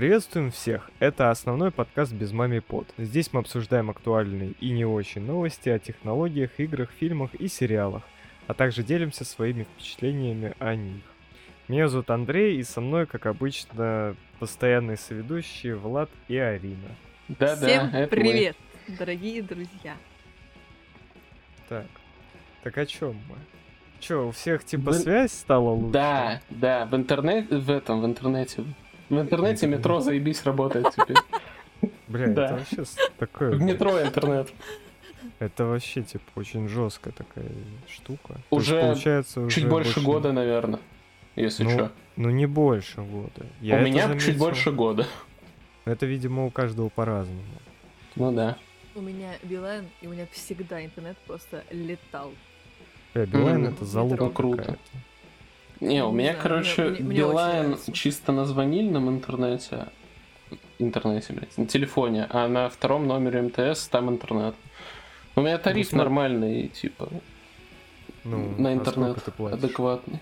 Приветствуем всех! Это основной подкаст «Без мами под». Здесь мы обсуждаем актуальные и не очень новости о технологиях, играх, фильмах и сериалах, а также делимся своими впечатлениями о них. Меня зовут Андрей, и со мной, как обычно, постоянные соведущие Влад и Арина. Да, Всем привет, дорогие друзья. Так, так о чем мы? Че, у всех типа Вы- связь стала мы. лучше? Да, да, в интернете, в этом, в интернете. В интернете метро заебись работает теперь. Бля, Да. это вообще такое... В метро интернет. Это вообще, типа, очень жесткая такая штука. То есть, Уже получается, Чуть уже больше года, наверное, если Ну, чё. Ну, не больше года. Я У меня заметил. чуть больше года. Это, видимо, у каждого по-разному. Ну да. У меня Билайн, и у меня всегда интернет просто летал. Бля, Билайн Мгм. это залупа Это круто. какая-то. Не, у меня, короче, Билайн чисто на звонильном интернете, интернете, блядь, на телефоне, а на втором номере МТС там интернет. У меня тариф смотри. нормальный, типа, Ну, на а интернет платишь? адекватный.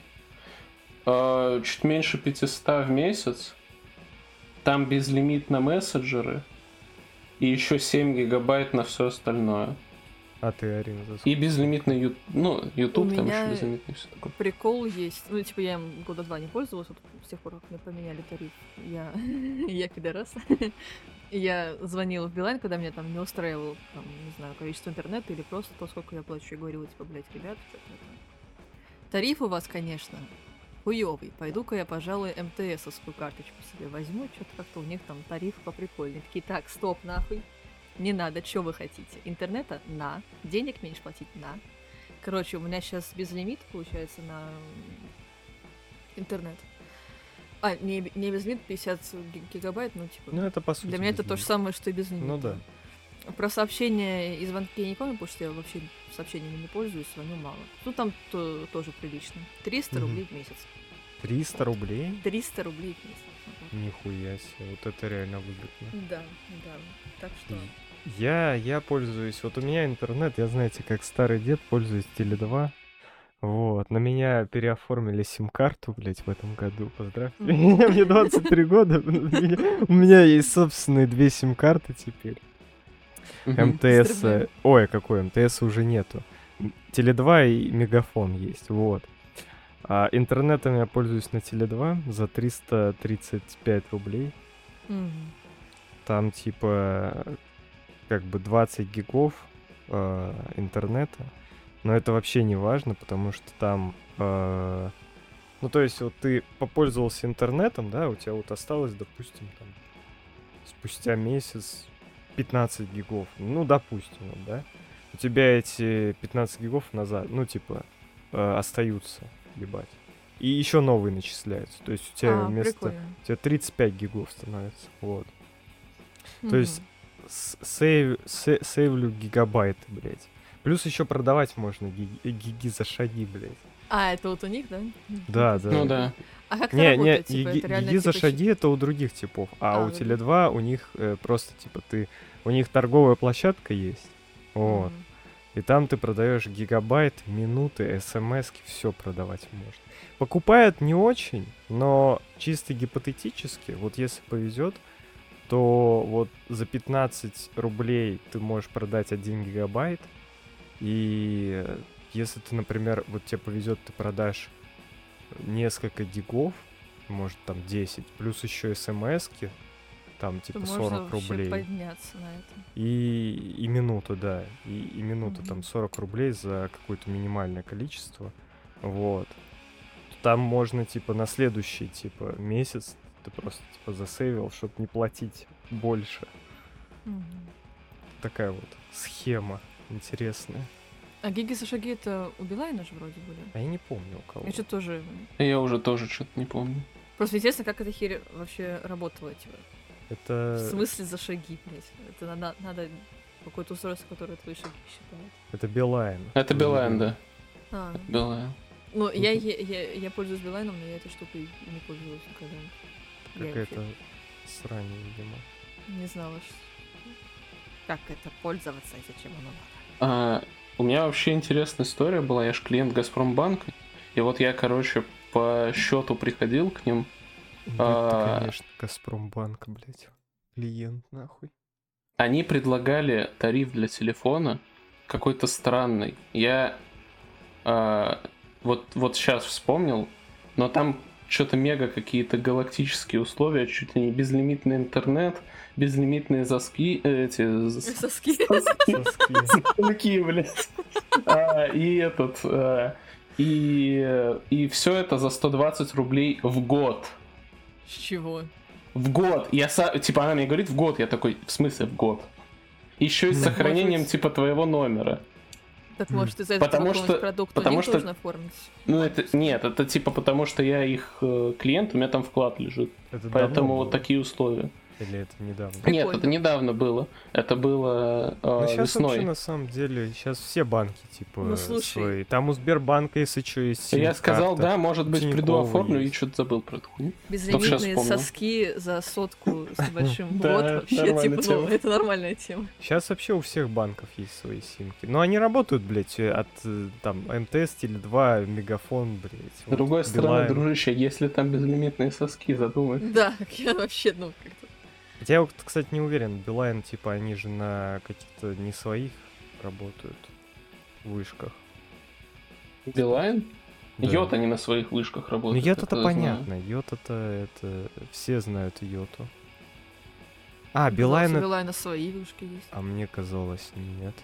А, чуть меньше 500 в месяц. Там безлимит на мессенджеры. И еще 7 гигабайт на все остальное. А ты, Арина, за И сколько? безлимитный ю... ну, YouTube У там меня- еще безлимитный все такое. Прикол есть. Ну, типа, я им года два не пользовалась, вот с тех пор, как мне поменяли тариф. Я, я пидорас. Я звонила в Билайн, когда меня там не устраивало, там, не знаю, количество интернета или просто то, сколько я плачу. Я говорила, типа, блядь, ребят, что-то это... Тариф у вас, конечно, хуёвый. Пойду-ка я, пожалуй, МТСовскую карточку себе возьму. Что-то как-то у них там тариф поприкольнее. Такие, так, стоп, нахуй. Не надо, что вы хотите? Интернета? На. Денег меньше платить? На. Короче, у меня сейчас безлимит, получается, на интернет. А, не, не безлимит, 50 ги- гигабайт, ну, типа... Ну, это по сути. для меня это то же безлимит. самое, что и безлимит. Ну да. Про сообщения и звонки я не помню, потому что я вообще сообщениями не пользуюсь, звоню мало. Ну, там то- тоже прилично. 300 Мгм. рублей в месяц. 300 рублей? 300 рублей в месяц. Нихуя себе, вот это реально выгодно. Да, да. Так что... Я, я пользуюсь, вот у меня интернет, я, знаете, как старый дед, пользуюсь Теле2. Вот, на меня переоформили сим-карту, блядь, в этом году, поздравьте. Мне 23 года, у меня- есть собственные две сим-карты теперь. МТС, ой, какой МТС уже нету. М, Теле2 и Мегафон есть, вот. А интернетом я пользуюсь на Теле2 за 335 рублей. Там типа как бы 20 гигов э, интернета. Но это вообще не важно, потому что там... э, ну, то есть, вот ты попользовался интернетом, да, у тебя вот осталось, допустим, там, спустя месяц 15 гигов. Ну, допустим, вот, да. У тебя эти 15 гигов назад, ну, типа, э, остаются, ебать. И еще новые начисляются. То есть у тебя А, вместо... прикольно. У тебя 35 гигов становится. Вот. То Мгм. есть сейв, се- сейвлю гигабайты, блядь. Плюс еще продавать можно гиги, гиги за шаги, блядь. А, это вот у них, да? Да, да. Ну да. А как Не, это не, работает? Типа, гиги, это гиги за типа, шаги это у других типов, а, А, у да. Теле2 у них э, просто типа ты, у них торговая площадка есть, вот, Мгм. и там ты продаешь гигабайт, минуты, смс, все продавать можно. Покупают не очень, но чисто гипотетически, вот если повезет, то вот за 15 рублей ты можешь продать 1 гигабайт, и если ты, например, вот тебе повезет, ты продашь несколько гигов, может там 10, плюс еще смс-ки, там То типа можно 40 вообще рублей. подняться на это. И, и минуту, да. И, и минуту там Мгм. 40 рублей за какое-то минимальное количество. Вот. Там можно, типа, на следующий, типа, месяц ты просто, типа, засейвил, чтобы не платить больше. Мгм. Такая вот схема интересная. А гиги за шаги это у Билайна же вроде были. А я не помню у кого. Я что тоже... Я уже тоже что-то не помню. Просто интересно, как эта херь вообще работала, типа. В Это, смысле за шаги, блядь? Это надо, надо какое-то устройство, которое твои шаги считает. это Билайн. Это Билайн, да. А, Билайн. ну, я, я, я, я пользуюсь Билайном, но я этой штукой не пользовалась никогда. Какая-то срань, видимо. не знала, как это пользоваться и зачем оно надо. А, у меня вообще интересная история была. Я же клиент Газпромбанка. И вот я, короче, по счету приходил к ним. Ну, А. Это, конечно, Газпромбанк, блядь. Клиент, нахуй. Они предлагали тариф для телефона какой-то странный. Я а, вот, вот сейчас вспомнил, но там что-то мега какие-то галактические условия, чуть ли не безлимитный интернет, безлимитные заски, э, эти Соски. Соски. Блядь. А, И этот... а, И, и все это за 120 рублей в год. С чего? В год. Я са- типа она мне говорит в год, я такой, в смысле в год? Еще и с Ну, сохранением типа твоего номера. Так может из-за этого Потому какого-нибудь что- продукта потому что- должен оформить? Ну это нет, это типа потому что я их э, клиент, у меня там вклад лежит. Это Поэтому вот было? такие условия. Или это недавно? Нет, Прикольно. это недавно было. Это было э, Ну, сейчас весной. вообще, на самом деле, сейчас все банки, типа, Ну, слушай. свои. Там у Сбербанка, если что, есть Я сказал, да, может быть, приду оформлю, и есть. что-то забыл про эту хуйню. Безлимитные соски за сотку с небольшим Да, год вообще, типа, ну, тема. это нормальная тема. Сейчас вообще у всех банков есть свои симки. Но они работают, блядь, э, от э, там МТС, Теле2, Мегафон, блядь. С другой стороны, дружище, если там безлимитные соски, задумай. Да, я вообще, ну, как-то... Хотя я вот, кстати, не уверен. Билайн, типа, они же на каких-то не своих работают вышках. Билайн? Да. Yota не на своих вышках Ну, работает. Yota-то это я знаю. понятно. Yota-то это... Все знают Yota у. А, Билайн... Билайн... У Билайна свои вышки есть. А мне казалось, нет.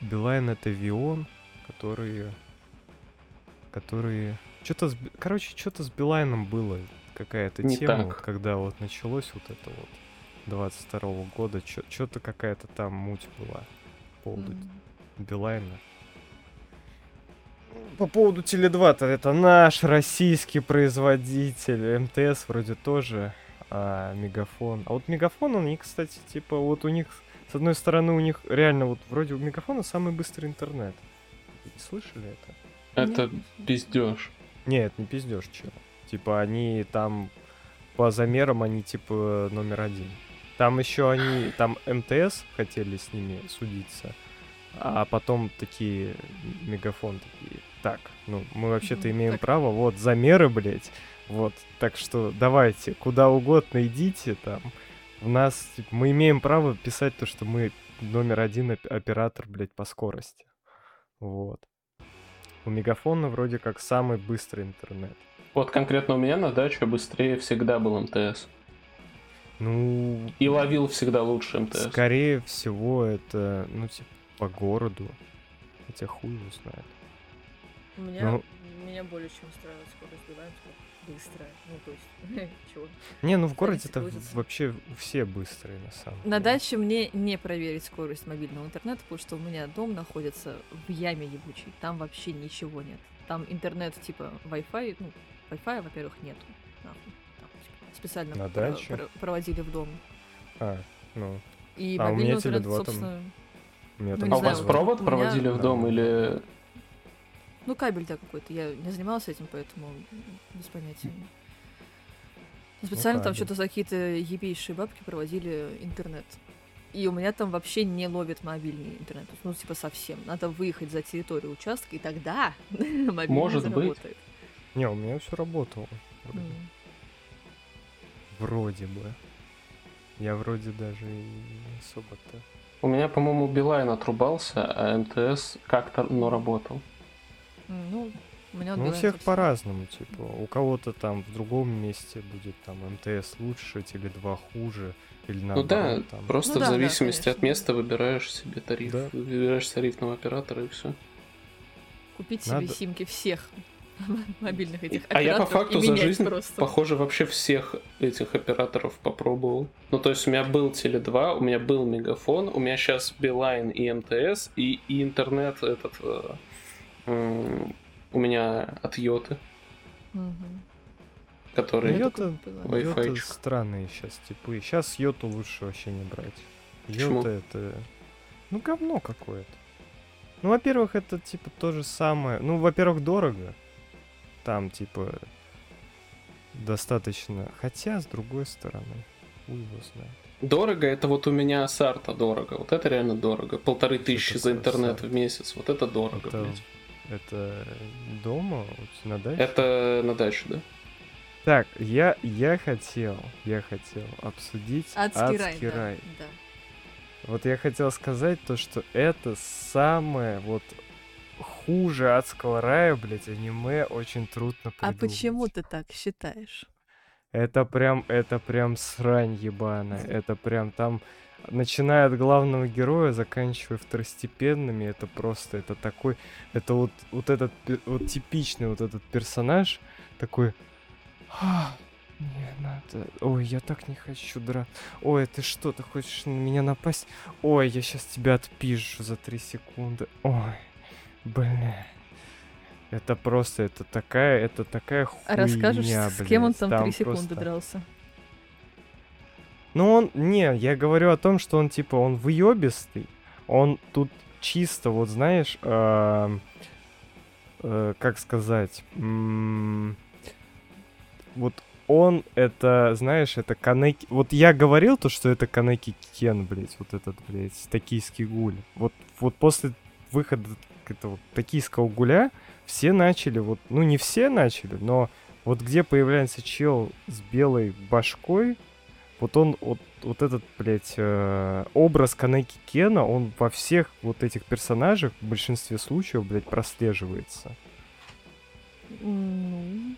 Билайн это VEON, которые... Которые... Что-то с... Короче, что-то с Билайном было. Какая-то Не тема, так. вот, когда вот началось вот это вот 22 года. Что-то какая-то там муть была по поводу М. Билайна. По поводу Теле2, то это наш российский производитель. МТС вроде тоже, а Мегафон. А вот Мегафон, они, кстати, типа, вот у них, с одной стороны, у них реально вот вроде у Мегафона самый быстрый интернет. Слышали это? Это Нет. пиздеж. Нет, не пиздешь, чел. Типа, они там по замерам они типа номер один. Там еще они, там МТС хотели с ними судиться, а потом такие мегафон такие. Так, ну мы вообще-то имеем так. право, вот замеры, блядь, вот, так что давайте куда угодно идите там. У нас типа, мы имеем право писать то, что мы номер один оп- оператор, блядь, по скорости. Вот. У Мегафона вроде как самый быстрый интернет. Вот конкретно у меня на даче быстрее всегда был МТС. Ну, И ловил всегда лучше МТС. скорее всего, это, ну, типа, по городу. Хотя хуй его знает. У меня, Ну. меня более чем устраивает скорость Билайна, типа, быстрая. Ну, то есть, чего? Не, ну в городе это вообще все быстрые, на самом На деле. даче мне не проверить скорость мобильного интернета, потому что у меня дом находится в яме ебучей. Там вообще ничего нет. Там интернет типа Wi-Fi, ну, Wi-Fi, во-первых, нету. Нахуй. Там, типа, специально На про- даче? про- проводили в дом. А, ну, И А у мобильный меня интернет, Теле2 там собственно... у меня Ну, там А у вас вот провод меня- проводили в дом Да. или... Ну, кабель, да, какой-то. Я не занималась этим, поэтому без понятия. Но Специально там кабель. что-то за какие-то ебейшие бабки проводили интернет. И у меня там вообще не ловит мобильный интернет. Ну, типа, совсем. Надо выехать за территорию участка, и тогда мобильный Может быть. Не, у меня все работало. Вроде. М. Вроде бы. Я вроде даже и не особо-то. У меня, по-моему, Билайн отрубался, а МТС как-то, но работал. Ну, у меня Ну, у всех по-разному, типа. У кого-то там в другом месте будет там МТС лучше, Теле2 хуже, или Ну да, наоборот. там. просто Ну в да, да, зависимости от конечно. места выбираешь себе тариф. Да. Выбираешь тарифного оператора и все. Купить Надо- себе симки всех мобильных этих А я по операторов факту за жизнь, просто. похоже, вообще всех этих операторов попробовал. Ну, то есть у меня был Теле2, у меня был Мегафон, у меня сейчас Билайн и МТС, и, и интернет этот э, м, у меня от Йоты, Мгм. который... Я Йота. Йота странные сейчас типы. Сейчас Йоту лучше вообще не брать. Почему? Йота это... Ну, говно какое-то. Ну, во-первых, это, типа, то же самое. Ну, во-первых, дорого. Там, типа, достаточно... Хотя, с другой стороны, хуй его знает. Дорого, это вот у меня Сарта дорого. Вот это реально дорого. Полторы тысячи за интернет Сарта? в месяц. Вот это дорого, Это, блядь. это дома, на даче? Это на даче, да? Так, я, я хотел, я хотел обсудить Адский, адский рай, да, рай. да. Вот я хотел сказать то, что это самое вот хуже адского рая, блядь, аниме очень трудно А придумать. почему ты так считаешь? Это прям, это прям срань ебаная. Это прям там, начиная от главного героя, заканчивая второстепенными, это просто, это такой, это вот, вот этот, вот типичный вот этот персонаж, такой, «А, не надо, ой, я так не хочу драться, ой, ты что, ты хочешь на меня напасть? Ой, я сейчас тебя отпишу за три секунды, ой, бля. Это просто, это такая, это такая хуйня, расскажешь, с кем он блядь. там три секунды просто- дрался? ну он, не, я говорю о том, что он типа, он выебистый, он тут чисто, вот знаешь, эм, э, как сказать, м, вот он это, знаешь, это Канеки... Вот я говорил то, что это Канеки Кен, блядь, вот этот, блядь, токийский гуль. Вот, вот после выхода этого токийского гуля все начали, вот, ну не все начали, но вот где появляется чел с белой башкой, вот он, вот, вот этот, блядь, э, образ Канеки Кена, он во всех вот этих персонажах в большинстве случаев, блядь, прослеживается. Ну,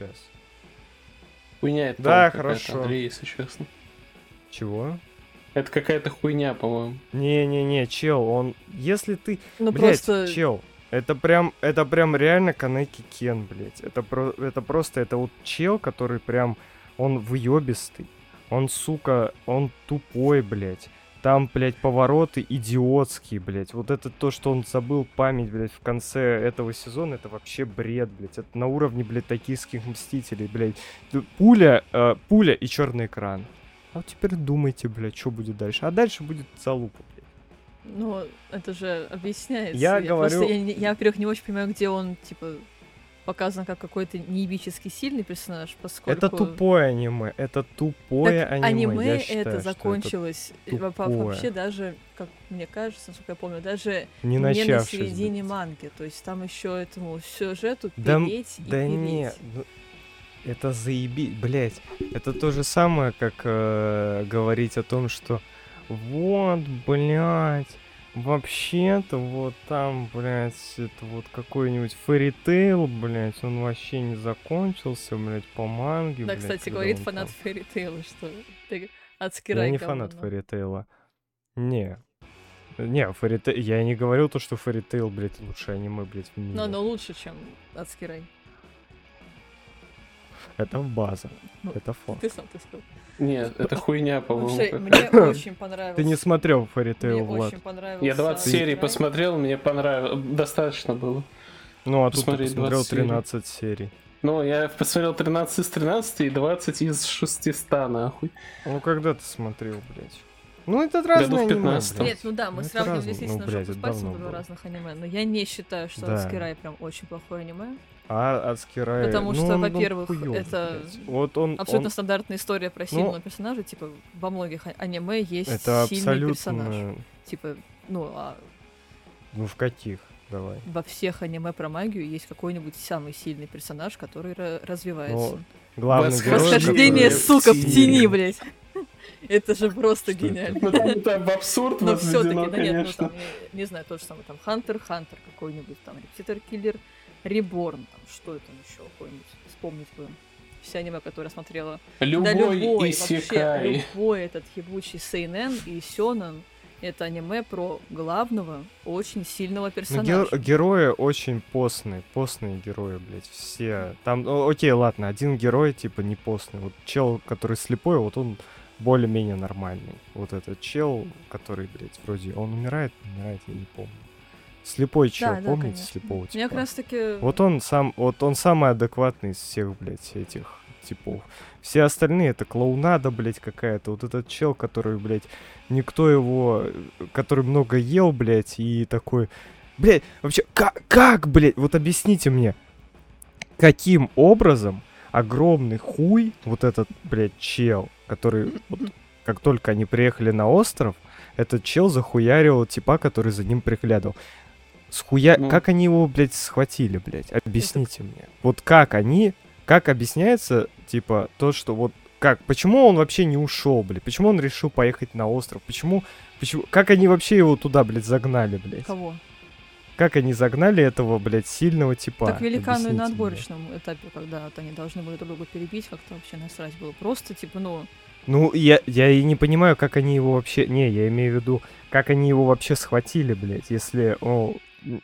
Сейчас. Хуйня это Да, хорошо. Андрей, если честно. Чего? Это какая-то хуйня, по-моему. Не-не-не, чел, он... Если ты... ну блядь, просто... чел, это прям, это прям реально Канеки Кен, блядь. Это, про, это просто, это вот чел, который прям, он выебистый. Он, сука, он тупой, блядь. Там, блядь, повороты идиотские, блядь. Вот это то, что он забыл память, блядь, в конце этого сезона, это вообще бред, блядь. Это на уровне, блядь, токийских мстителей, блядь. Пуля, э, пуля и черный экран. А вот теперь думайте, блядь, что будет дальше. А дальше будет залупа, блядь. Ну, это же объясняется. Я просто- говорю- я, не- я, во-первых, не очень понимаю, где он, типа, показан как какой-то неебически сильный персонаж, поскольку... Это тупое аниме, это тупое Так аниме. Я аниме считаю, это закончилось э, во- тупое. вообще даже, как мне кажется, насколько я помню, даже не не на середине блядь. манги. То есть там еще этому сюжету Да переть и Да переть. не, ну, это заеби, блять. Это то же самое, как э, говорить о том, что вот, блядь, вообще-то вот там, блядь, это вот какой-нибудь фэритейл, блядь, он вообще не закончился, блядь, по манге, Да, блядь, кстати, говорит он фанат там- Fairy Tail а, что ты адский Я не говно, фанат Fairy Tail а. Не. Не, Fairy Tail, я не говорил то, что Fairy Tail, блядь, лучшее аниме, блядь, в мире. Но оно лучше, чем адский рай. Это база, Ну, это факт. Ты сам ты сказал. Нет, это хуйня, по-моему. Слушай, мне очень понравился. Ты не смотрел Fairy Мне Tail, Влад? очень понравился. Я 20 «Адский серий рай». посмотрел, мне понравилось. Достаточно было. Ну, а тут ты Посмотреть посмотрел 20 серий. 13 серий. Ну, я посмотрел 13 из 13 и 20 из 600, нахуй. Ну, когда ты смотрел, блядь? Ну, это разные аниме, 15-м. блядь. Нет, ну да, мы Ну, сравнивали разные. действительно Ну, блядь, жопу с пальцем два разных аниме, но я не считаю, что Да. «Адский рай» прям очень плохое аниме. А Адский рай... Потому ну, что, он во-первых, хуёвый, это. Вот он... Абсолютно он- стандартная история про сильного персонажа, типа во многих а- аниме есть Это сильный персонаж. абсолютно... Типа, ну, а Ну, в каких? Давай. во всех аниме про магию есть какой-нибудь самый сильный персонаж, который ра- развивается. Ну, главный Восхождение, герой... Восхождение, который сука, в тени, блядь. Это же просто Что это? гениально. Ну, там, там в абсурд Но все-таки, да нет, ну там, не знаю, то же самое, там, Хантер, Хантер какой-нибудь, там, Репетитор Киллер, Реборн, там, что это еще какой-нибудь, вспомнить бы. Все аниме, которые я смотрела. да Любой любой, вообще, любой этот ебучий Сейнен и Сёнэн, это аниме про главного, очень сильного Ну, персонажа. гер- герои очень постные, постные герои, блядь, все. Там, ну, окей, ладно, один герой, типа, не постный. Вот чел, который слепой, вот он более-менее нормальный. Вот этот чел, который, блядь, вроде, он умирает, умирает, я не помню. Слепой чел, да, помните конечно. слепого типа? как раз таки... Вот он сам, вот он самый адекватный из всех, блядь, этих типов. Все остальные это клоунада, блядь, какая-то. Вот этот чел, который, блядь, никто его, который много ел, блядь, и такой, блядь, вообще, как, как, блядь, вот объясните мне, каким образом огромный хуй, вот этот, блядь, чел, который, вот, как только они приехали на остров, этот чел захуярил типа, который за ним приглядывал. Схуя... Ну. Как они его, блядь, схватили, блядь? Объясните мне. Вот как они, как объясняется, типа, то, что вот как, почему он вообще не ушел, блядь? Почему он решил поехать на остров? Почему, почему, как они вообще его туда, блядь, загнали, блядь? Кого? Как они загнали этого, блядь, сильного типа? Так великану и на мне. отборочном этапе, когда вот они должны были друг друга перебить, как-то вообще насрать было. Просто, типа, ну, Ну, я, я и не понимаю, как они его вообще... Не, я имею в виду, как они его вообще схватили, блядь, если... О,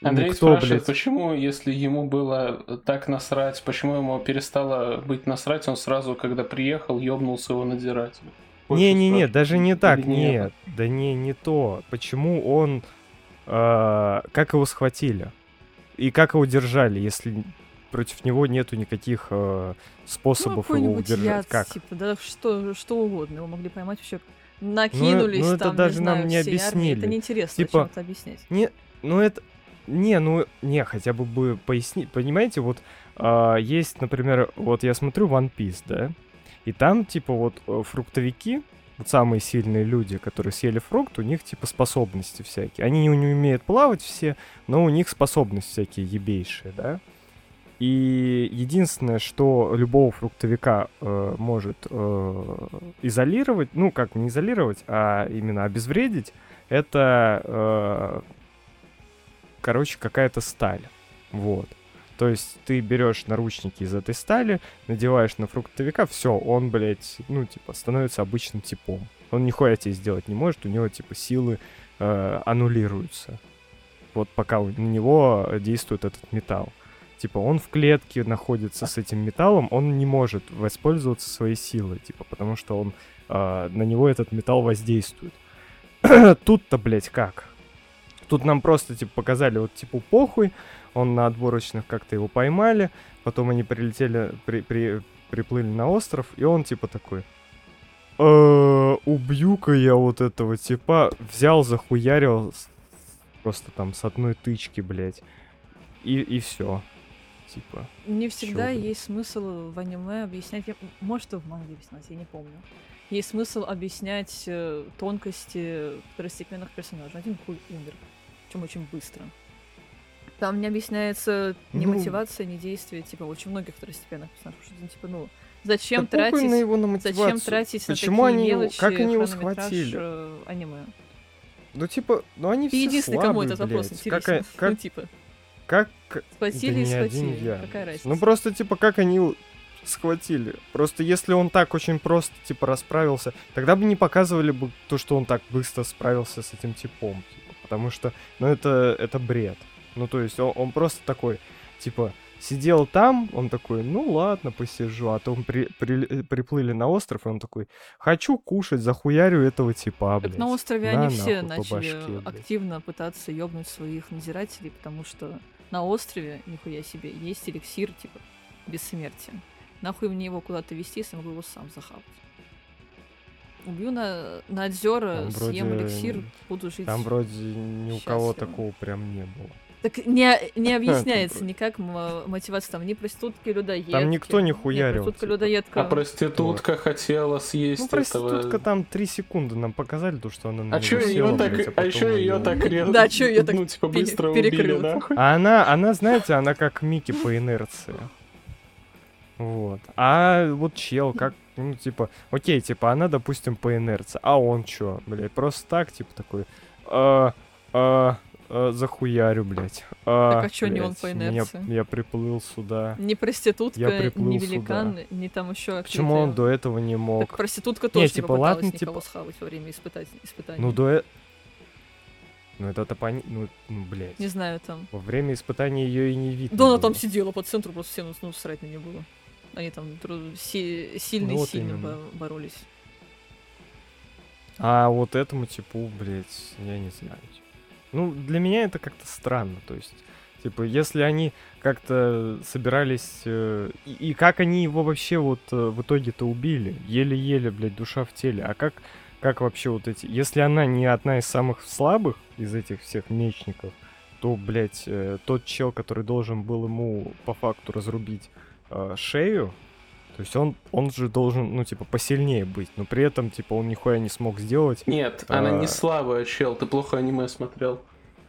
Андрей никто, спрашивает, блядь... почему, если ему было так насрать, почему ему перестало быть насрать, он сразу, когда приехал, ёбнулся его что Не-не-не, даже не Или так, нет? нет. Да не, не то. Почему он... э, как его схватили? И как его держали, если против него нету никаких э, ну способов его какой-нибудь удержать? яд, Как? типа, да что, что угодно. Его могли поймать вообще накинулись ну это там, даже не нам знаю, не всей армией. Это объяснили. неинтересно Типа, чем-то объяснять. Не, ну это... Не, ну, не, хотя бы бы пояснить. Понимаете, вот а, есть, например, вот я смотрю One Piece, да, и там, типа, вот э, фруктовики, вот самые сильные люди, которые съели фрукт, у них, типа, способности всякие. Они не, не умеют плавать все, но у них способности всякие ебейшие, да. И единственное, что любого фруктовика э, может э, изолировать, ну, как не изолировать, а именно обезвредить, это, э, короче, какая-то сталь. Вот. То есть ты берешь наручники из этой стали, надеваешь на фруктовика, все, он, блядь, ну, типа, становится обычным типом. Он нихуя тебе сделать не может, у него, типа, силы э, аннулируются. Вот пока на него действует этот металл. Типа, он в клетке находится с этим металлом, он не может воспользоваться своей силой, типа, потому что он э, на него этот металл воздействует. Тут-то, блядь, как? Тут нам просто, типа, показали, вот, типа, похуй, он на отборочных как-то его поймали, потом они прилетели, при, при- приплыли на остров, и он, типа, такой, «Э, убью-ка я вот этого типа, взял, захуярил просто там с одной тычки, блядь, и, и все. Типа, Не всегда блин. есть смысл в аниме объяснять, я- может, и в манге объяснять, я не помню. Есть смысл объяснять э, тонкости второстепенных персонажей. Один хуй умер, причем очень быстро. Там не объясняется ни Ну. мотивация, ни действие, типа, очень многих второстепенных персонажей. Что, ну, типа, ну, зачем Да тратить... на его на Зачем тратить Почему на такие они мелочи как они его схватили? э, аниме? Ну, типа, ну они Ты все единственный, кому слабые, этот вопрос блядь. интересен. Какая- Ну, как, типа, как, как- схватили Да и не один схватили. я. Какая разница? Ну просто, типа, как они его схватили. Просто если он так очень просто, типа, расправился, тогда бы не показывали бы то, что он так быстро справился с этим типом. Типа, потому что, ну, это, это бред. Ну, то есть он, он просто такой, типа, сидел там, он такой, ну ладно, посижу. А то он при- при- приплыли на остров, и он такой, хочу кушать, захуярю этого типа, Так блядь. на острове На они все начали башке, активно пытаться ёбнуть своих надзирателей, потому что на острове, нихуя себе, есть эликсир, типа, бессмертия. Нахуй мне его куда-то вести, если могу его сам захавать. Убью на, на озера, съем вроде- эликсир, буду жить. Там вроде ни у кого такого прям не было. Так не, не объясняется никак мотивация там ни проститутки, людоедки. Там никто не Ни хуярил, проститутка, типа. людоедка. А проститутка хотела съесть Ну, проститутка этого... там три секунды нам показали, то, что она на А чё села, ее так, а еще ее её так резко, Да, чё её так ну, типа, быстро убили, нахуй? А она, она, знаете, она как Микки по инерции. Вот. А вот чел, как, ну, типа, окей, типа, она, допустим, по инерции. А он чё, блядь, просто так, типа, такой, а, а, а, захуярю, блядь. А, Так а чё не он блядь, по меня- инерции? Я приплыл сюда. Ни проститутка, Я приплыл ни сюда. великан, ни там еще Почему он до этого не мог? Так проститутка тоже не, типа, попыталась ладно, никого типа- схавать во время испытать... испытаний. Ну, до... э- Ну, это-то пони... Ну, ну, блядь. Не знаю, там. Во время испытания ее и не видно Да она было. там сидела по центру, просто всем ну, срать на нее было. Они там дру- си- сильно Ну, вот сильно боролись. А вот этому типу, блядь, я не знаю. типа. Ну, для меня это как-то странно. То есть, типа, если они как-то собирались... э, и, и как они его вообще вот э, в итоге-то убили? Еле-еле, блядь, душа в теле. А как, как вообще вот эти... Если она не одна из самых слабых из этих всех мечников, то, блядь, э, тот чел, который должен был ему по факту разрубить э, шею, то есть он, он же должен, ну, типа, посильнее быть, но при этом, типа, он нихуя не смог сделать. Нет, она не А. слабая, чел, ты плохо аниме смотрел.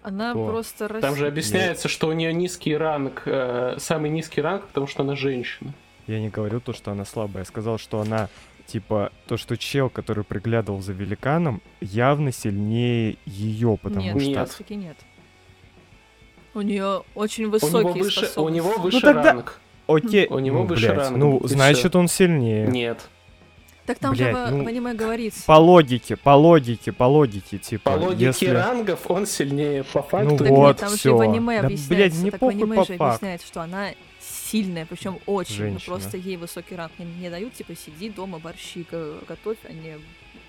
Она Кто? просто рас- Там же объясняется, что у нее низкий ранг, э, самый низкий ранг, потому что она женщина. Я не говорю то, что она слабая. Я сказал, что она, типа, то, что чел, который приглядывал за великаном, явно сильнее ее, потому нет, что... Нет. раз-таки нет. У нее очень У высокие него выше, у него выше тогда- ранг. Окей, У него ну, выше блядь, ранг, ну, значит, всё. он сильнее. Нет. Так там Блядь, же в, ну, в аниме говорится. По логике, по логике, по логике, типа, По логике если... рангов он сильнее. По факту. Ну Так вот, нет, там же и всё. в аниме Да, блядь, мне так в аниме по же факту. объясняется, что она сильная, причем очень. Ну, Женщина. просто ей высокий ранг не, не дают, типа, сиди дома, борщи г- готовь, а не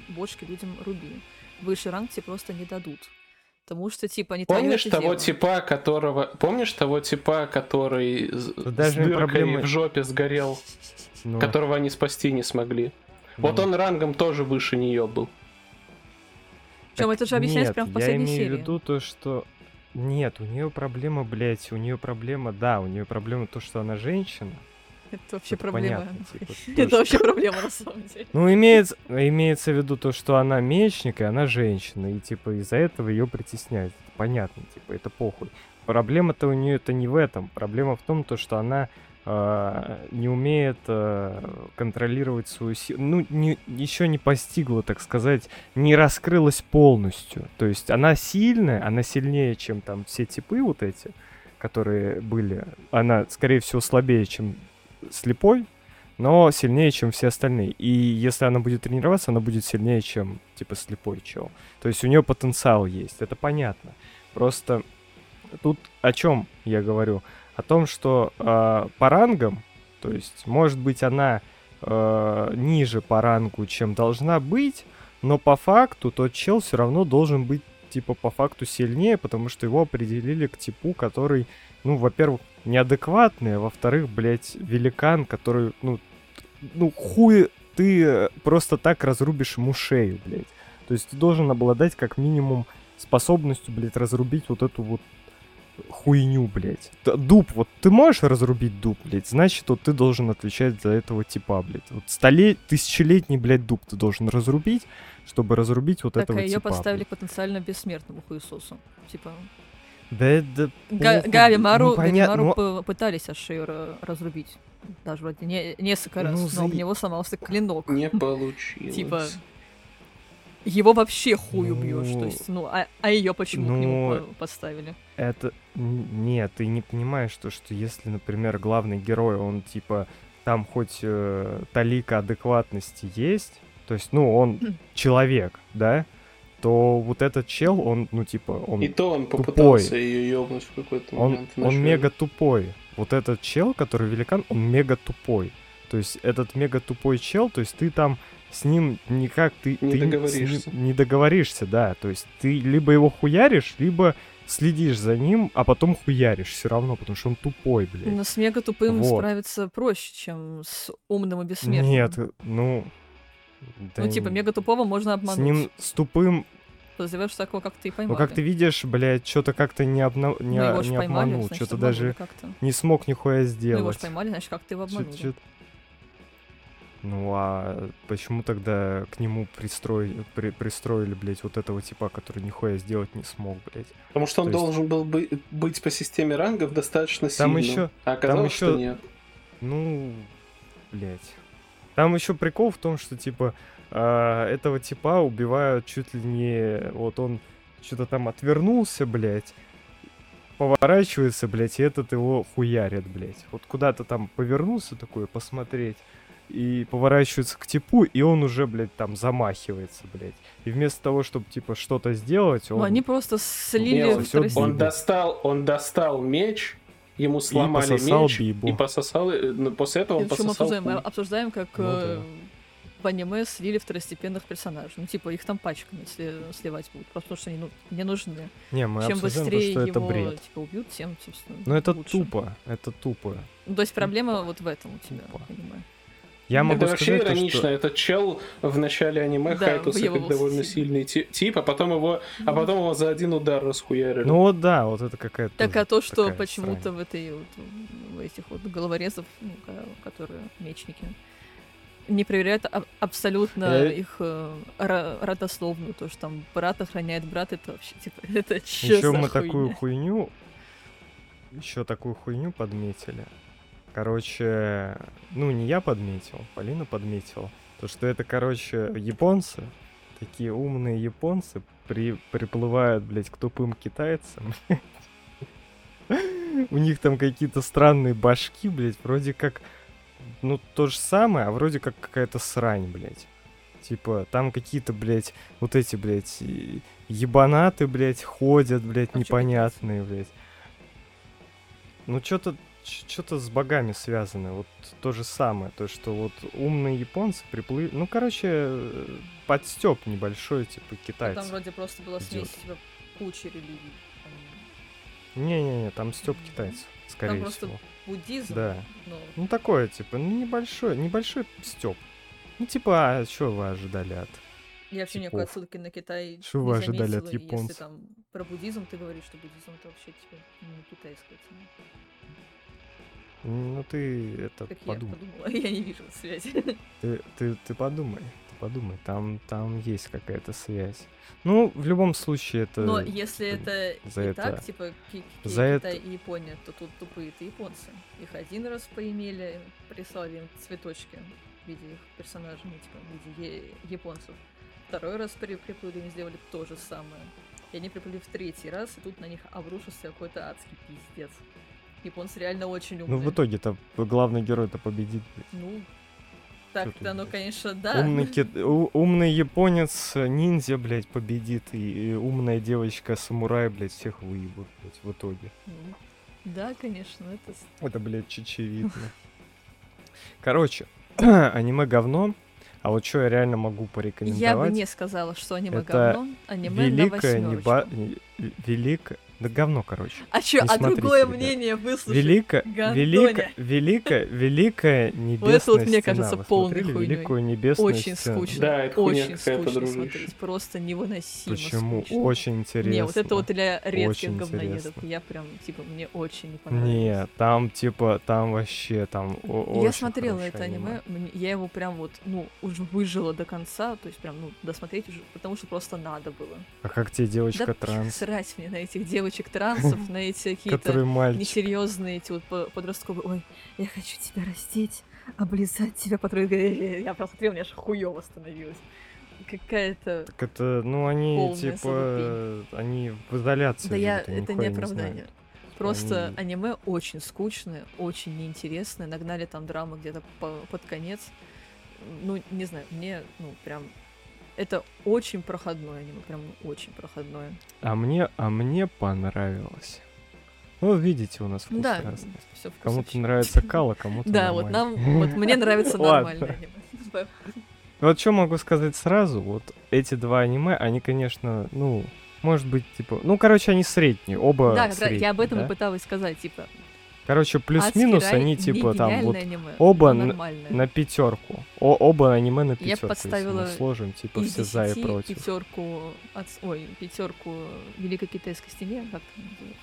бошки людям руби. Выше ранг тебе просто не дадут. Потому что, типа, не твоё Помнишь того дело. типа, которого... Помнишь того типа, который с, Да с даже дыркой проблемы- в жопе сгорел, Ну, которого они спасти не смогли? Вот ну, он рангом тоже выше нее был. Причем так это же объясняется нет, прям в я последней имею серии. в виду то, что... Нет, у нее проблема, блядь, у нее проблема, да, у нее проблема то, что она женщина. Это вообще Это проблема. понятно, типа, то, Это что- вообще проблема, на самом деле. Ну, имеется, имеется в виду то, что она мечник, и она женщина, и, типа, из-за этого ее притесняют. Это понятно, типа, это похуй. Проблема-то у нее это не в этом. Проблема в том, то, что она а, не умеет а, контролировать свою силу. Ну, не, еще не постигла, так сказать, не раскрылась полностью. То есть она сильная, она сильнее, чем там все типы вот эти, которые были. Она, скорее всего, слабее, чем слепой, но сильнее, чем все остальные. И если она будет тренироваться, она будет сильнее, чем, типа, слепой чел. То есть у нее потенциал есть, это понятно. Просто тут о чем я говорю? О том, что э, по рангам, то есть, может быть, она э, ниже по рангу, чем должна быть, но по факту тот чел все равно должен быть, типа, по факту сильнее, потому что его определили к типу, который, ну, во-первых, неадекватный, а во-вторых, блядь, великан, который, ну, ну, хуй ты э, просто так разрубишь ему шею, блядь. То есть ты должен обладать как минимум способностью, блядь, разрубить вот эту вот хуйню, блядь. Дуб, вот ты можешь разрубить дуб, блядь, значит, вот ты должен отвечать за этого типа, блядь. Вот столет... тысячелетний, блядь, дуб ты должен разрубить, чтобы разрубить вот Так, этого а ее типа. поставили к потенциально бессмертному хуесосу. Типа, Да, это... Га- Гави ну, Мару, Гави понятно, Мару но- пытались аж шею ра- разрубить. Даже вроде не, несколько Ну, раз, но об заи- него сломался клинок. Не получилось. Типа, Его вообще убьешь. Ну, То есть, ну, а, а ее почему к нему ну, по- поставили? Это... Нет, ты не понимаешь, то, что если, например, главный герой, он типа там хоть э, талика адекватности есть, то есть, ну, он человек, да, то вот этот чел, он, ну, типа, он, И то он тупой. попытался ее ёбнуть в какой-то он, момент. он начал. мега тупой. Вот этот чел, который великан, он мега тупой. То есть этот мега тупой чел, то есть ты там с ним никак ты, Не ты договоришься. не договоришься, да. То есть ты либо его хуяришь, либо следишь за ним, а потом хуяришь все равно, потому что он тупой, блядь. Но с мега тупым Вот. справиться проще, чем с умным и бессмертным. Нет, ну... да ну, типа, мега тупого можно С обмануть. ним, с тупым, Подозреваешь, такого как-то и ну как ты видишь, блядь, что-то как-то не, обна... не, ну, его не поймали, обманул, значит, что-то даже не смог нихуя Ну, его сделать. ж поймали, значит, как-то его Чё- обманули. чё- Ну а почему тогда к нему пристроили, при- пристроили, блядь, вот этого типа, который нихуя сделать не смог, блядь? Потому что он То есть- должен был бы быть по системе рангов достаточно Там сильным. ещё- а оказалось, ещё- что нет. Ну, блядь. Там еще прикол в том, что типа а, этого типа убивают чуть ли не... Вот он что-то там отвернулся, блядь, поворачивается, блядь, и этот его хуярит, блядь. Вот куда-то там повернулся такой посмотреть, и поворачивается к типу, и он уже, блядь, там замахивается, блядь. И вместо того, чтобы, типа, что-то сделать, он... Ну, они просто слили Нет, Он достал, он достал меч, ему сломали пососал меч Бибу. и пососал. э, ну, После этого И он причем пососал. обсуждаем, мы обсуждаем, как Ну э, в аниме слили второстепенных персонажей. Ну, типа, их там пачками сли- сливать будут, просто потому что они ну, не нужны. Не, мы Чем обсуждаем то, быстрее что это его бред. типа, убьют, тем, собственно, Ну это лучше. тупо, это тупо. Ну, то есть проблема вот в этом у тебя, Тупо. понимаю. Я могу это вообще сказать, то, иронично. что... Этот чел в начале аниме Да, хайтился как довольно сильный ти- тип, а потом его, а потом его за один удар расхуярили. Ну вот да, вот это какая-то Так а то, что почему-то в этой вот, в этих вот головорезов, ну, которые мечники, не проверяют аб- абсолютно Э. их э, ро- родословную, то, что там брат охраняет брат, это вообще, типа, это чё Еще мы хуйня? такую хуйню, еще такую хуйню подметили. Короче, ну, не я подметил, Полина подметила, то, что это, короче, японцы, такие умные японцы, при, приплывают, блядь, к тупым китайцам. У них там какие-то странные башки, блядь, вроде как, ну, то же самое, а вроде как какая-то срань, блядь. Типа, там какие-то, блядь, вот эти, блядь, ебанаты, блядь, ходят, блядь, А непонятные, блядь. Ну, что-то что-то с богами связано. Вот то же самое. То, что вот умные японцы приплыли... Ну, короче, э, подстеп небольшой, типа, Ну, китайцев. Там вроде просто была смесь типа, кучи религий. Там Не-не-не, там степ Мгм. китайцев, скорее просто всего. буддизм, Да. но Ну, такое, типа, ну, небольшой, небольшой степ. Ну, типа, а что вы ожидали от... я вообще никакой отсылки на Китай Что вы ожидали от заметила, и японцев? Если там про буддизм ты говоришь, что буддизм это вообще типа не китайская тема. Ну, ты это Как подумай. я подумала, я не вижу связи. Ты, ты, ты подумай, ты подумай, там, там есть какая-то связь. Ну, в любом случае, это... Но если это за и это- так, типа Ки- Ки- за Китай это- и Япония, то тут тупые-то японцы. Их один раз поимели, прислали им цветочки в виде их персонажей, ну, типа, в виде японцев. Второй раз при приплыли, они сделали то же самое. И они приплыли в третий раз, и тут на них обрушился какой-то адский пиздец. Японцы реально очень умные. Ну, в итоге-то главный герой-то победит. Ну, так-то блядь? конечно, да. Умный, кит- умный японец э, ниндзя, блядь, победит, и, и умная девочка самурай, блядь, всех выебут, блядь, в итоге. Ну, Да, конечно, это... Это, блядь, очевидно. Короче, аниме говно, а вот что я реально могу Я бы порекомендовать? не сказала, что аниме Это говно, аниме на Великое, не ба... восьмерочку. не- великое... Да говно, короче. А чё, Не а смотрите, другое ребят. мнение выслушать? Великая, Гандоня. великая, великая, небесная это вот, мне кажется, смотрели хуйнёй. Великую небесную Очень стену? скучно. Да, это очень скучно дружище. смотреть. Просто невыносимо Почему? скучно. Очень интересно. Не, вот это вот для редких Очень говноедов. интересно. Я прям, типа, мне очень не понравилось. Не, там типа, там вообще, там Я смотрела это аниме, мне- я его прям вот, ну, уже выжила до конца, то есть прям, ну, досмотреть уже, потому что просто надо было. А как тебе девочка да транс, срать мне на этих девочек-трансов, на эти какие-то несерьезные эти вот по- подростковые. Ой, я хочу тебя раздеть, облизать тебя, потом я просмотрела, у меня аж хуёво становилось. Какая-то... Так это, ну они типа, они в изоляции Да я, живут, они это не оправдание. знают. Просто Они- аниме очень скучное, очень неинтересное. Нагнали там драмы где-то по- под конец. Ну, не знаю, мне, ну, прям... Это очень проходное аниме, прям ну, очень проходное. А мне, а мне понравилось. Ну, видите, у нас вкус да, разный. все Кому-то нравится кала, кому-то Да, вот нам, вот мне нравится нормальное аниме. Вот что могу сказать сразу, вот эти два аниме, они, конечно, ну, может быть, типа, ну, короче, они средние, оба Да, средние, я об этом да? и пыталась сказать, типа, Короче, плюс-минус «Адский рай» они, типа, там, вот аниме, оба на пятерку. О, оба аниме на Я пятерку. подставила если мы сложим, типа, все за и 10 против. пятерку от... Ой, пятерку Великой Китайской стене, как называется?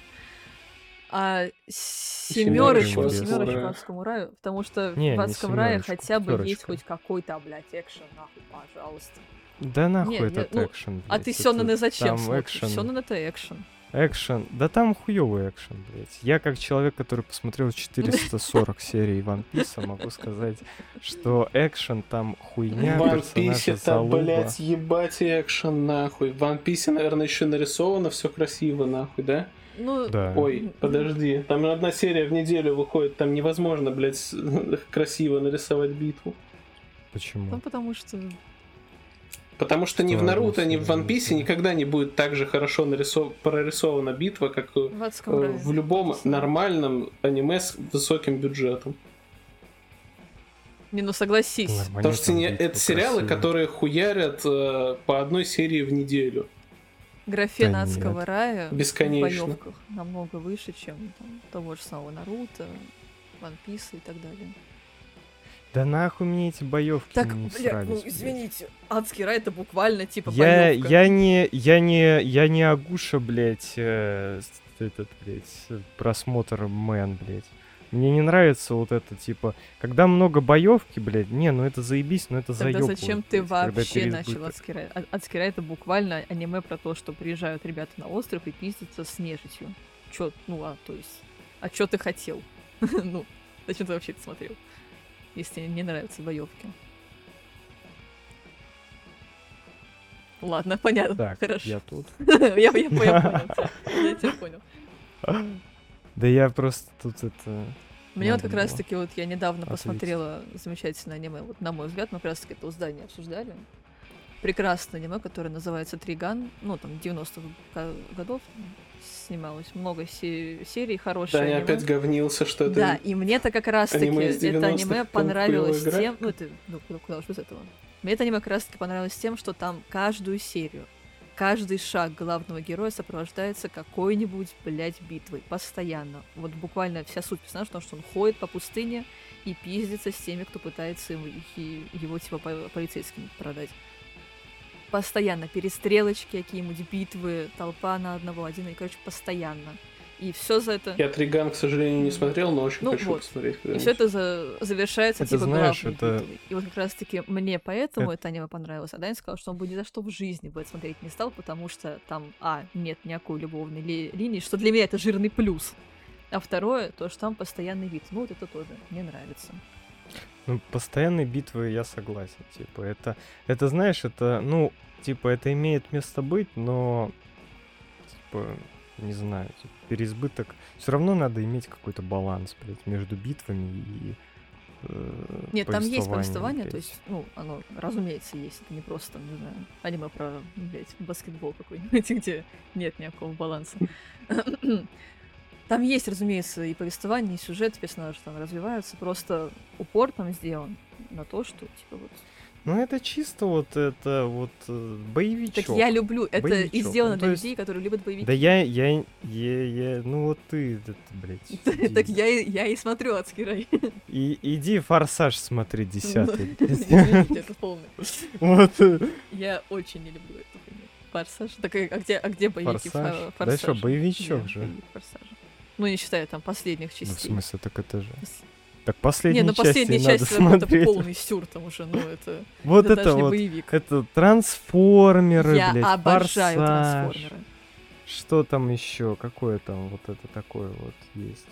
А семерочку, Семерочку Адскому раю, потому что Не, в адском рае хотя бы есть пятерочку. хоть какой-то, блядь, экшен, нахуй, пожалуйста. Да нахуй Не, не, этот ну, экшен, А блядь, ты это Сёнэны зачем там смотришь? экшен. Сёнэн это экшен. Экшен. Да там хуёвый экшен, блядь. Я как человек, который посмотрел 440 серий One Piece, могу сказать, что экшен там хуйня, В One Piece-то, залупа. блядь, ебать экшен, нахуй. В One Piece, наверное, еще нарисовано все красиво, нахуй, да? Ну, Да. Ой, подожди, там одна серия в неделю выходит, там невозможно, блядь, красиво нарисовать битву. Почему? ну, потому что... Потому что ни в Наруто, ни в? One Piece никогда не будет так же хорошо нарисов... прорисована битва, как э, В рае. в любом нормальном аниме с высоким бюджетом. Не, ну согласись. Нормально Потому что не- это сериалы, которые хуярят э, по одной серии в неделю. Графен Да адского нет. рая Бесконечно. в боёвках намного выше, чем там, того же самого Наруто, One Piece и так далее. Да нахуй мне эти боевки Так, не бля, ну извините, адский рай это буквально типа Я, боёвка. я не, я не, я не Агуша, блядь, э, этот, блядь, просмотр мэн, блядь. Мне не нравится вот это, типа, когда много боевки, блядь, не, ну это заебись, но это Тогда заебывает, зачем ты блядь, когда вообще начал переизбыток. адский рай? А- Адский рай это буквально аниме про то, что приезжают ребята на остров и пиздятся с нежитью. Чё, ну а, то есть, а чё ты хотел? ну, Зачем ты вообще это смотрел? Если не нравятся боевки. Ладно, понятно. Так, Хорошо. я тут. я, тебя понял. Да я просто тут это... Мне вот как было раз таки вот я недавно посмотрела замечательное аниме, вот на мой взгляд, мы как раз таки это у здания обсуждали. Прекрасное аниме, которое называется Триган, ну там 90-х га- годов снималось много се- серий, хорошие Да, я аниме. опять говнился, что это... Да, и мне-то как раз-таки аниме это 90-х, аниме понравилось тем... Ну, это, ну, куда, уж без этого. Мне это аниме как раз-таки понравилось тем, что там каждую серию, каждый шаг главного героя сопровождается какой-нибудь, блядь, битвой. Постоянно. Вот буквально вся суть персонажа в том, что он ходит по пустыне и пиздится с теми, кто пытается и- его, типа, по- полицейским продать. Постоянно перестрелочки, какие-нибудь битвы, толпа на одного, один, и, короче, постоянно. И все за это... Я Триган, к сожалению, не смотрел, но очень Ну хочу вот. посмотреть. И все это за- завершается Это типа знаешь, это-. И вот как раз таки мне поэтому Это- это аниме понравилось. А Дань сказал, что он бы ни за что в жизни бы это смотреть не стал, потому что там, а, нет никакой любовной ли- линии, что для меня это жирный плюс. А второе, то, что там постоянный вид. Ну, вот это тоже мне нравится. Ну, постоянные битвы, я согласен. Типа, это, это, знаешь, это, ну, типа, это имеет место быть, но, типа, не знаю, типа, переизбыток. Все равно надо иметь какой-то баланс, блядь, между битвами и э, Нет, там есть повествование, блядь. то есть, ну, оно, разумеется, есть. Это не просто, там, не знаю, аниме про, блядь, баскетбол какой-нибудь, где нет никакого баланса. Там есть, разумеется, и повествование, и сюжет, персонажи там развиваются, просто упор там сделан на то, что, типа, вот... Ну, это чисто вот это вот э, боевичок. Так я люблю, это и Боевичок. сделано Ну, для есть- людей, которые любят боевики. Да я, я, я, я, ну вот ты, это, блядь. Так я, и- я и смотрю адский рай. И, иди форсаж смотри, десятый. Ну, это полный. Вот. э, Я очень не люблю хуйню. Форсаж. Так а а где, а где боевики Форсаж? фо- Да что, боевичок же. Ну, не считая там последних Ну, в частей. смысле, так это же. Так последние Не, ну части последняя часть это, полный сюр, там уже, ну это, Вот это вот. боевик. Это трансформеры, Я блядь, обожаю форсаж. трансформеры. Что там еще? Какое там вот это такое вот есть?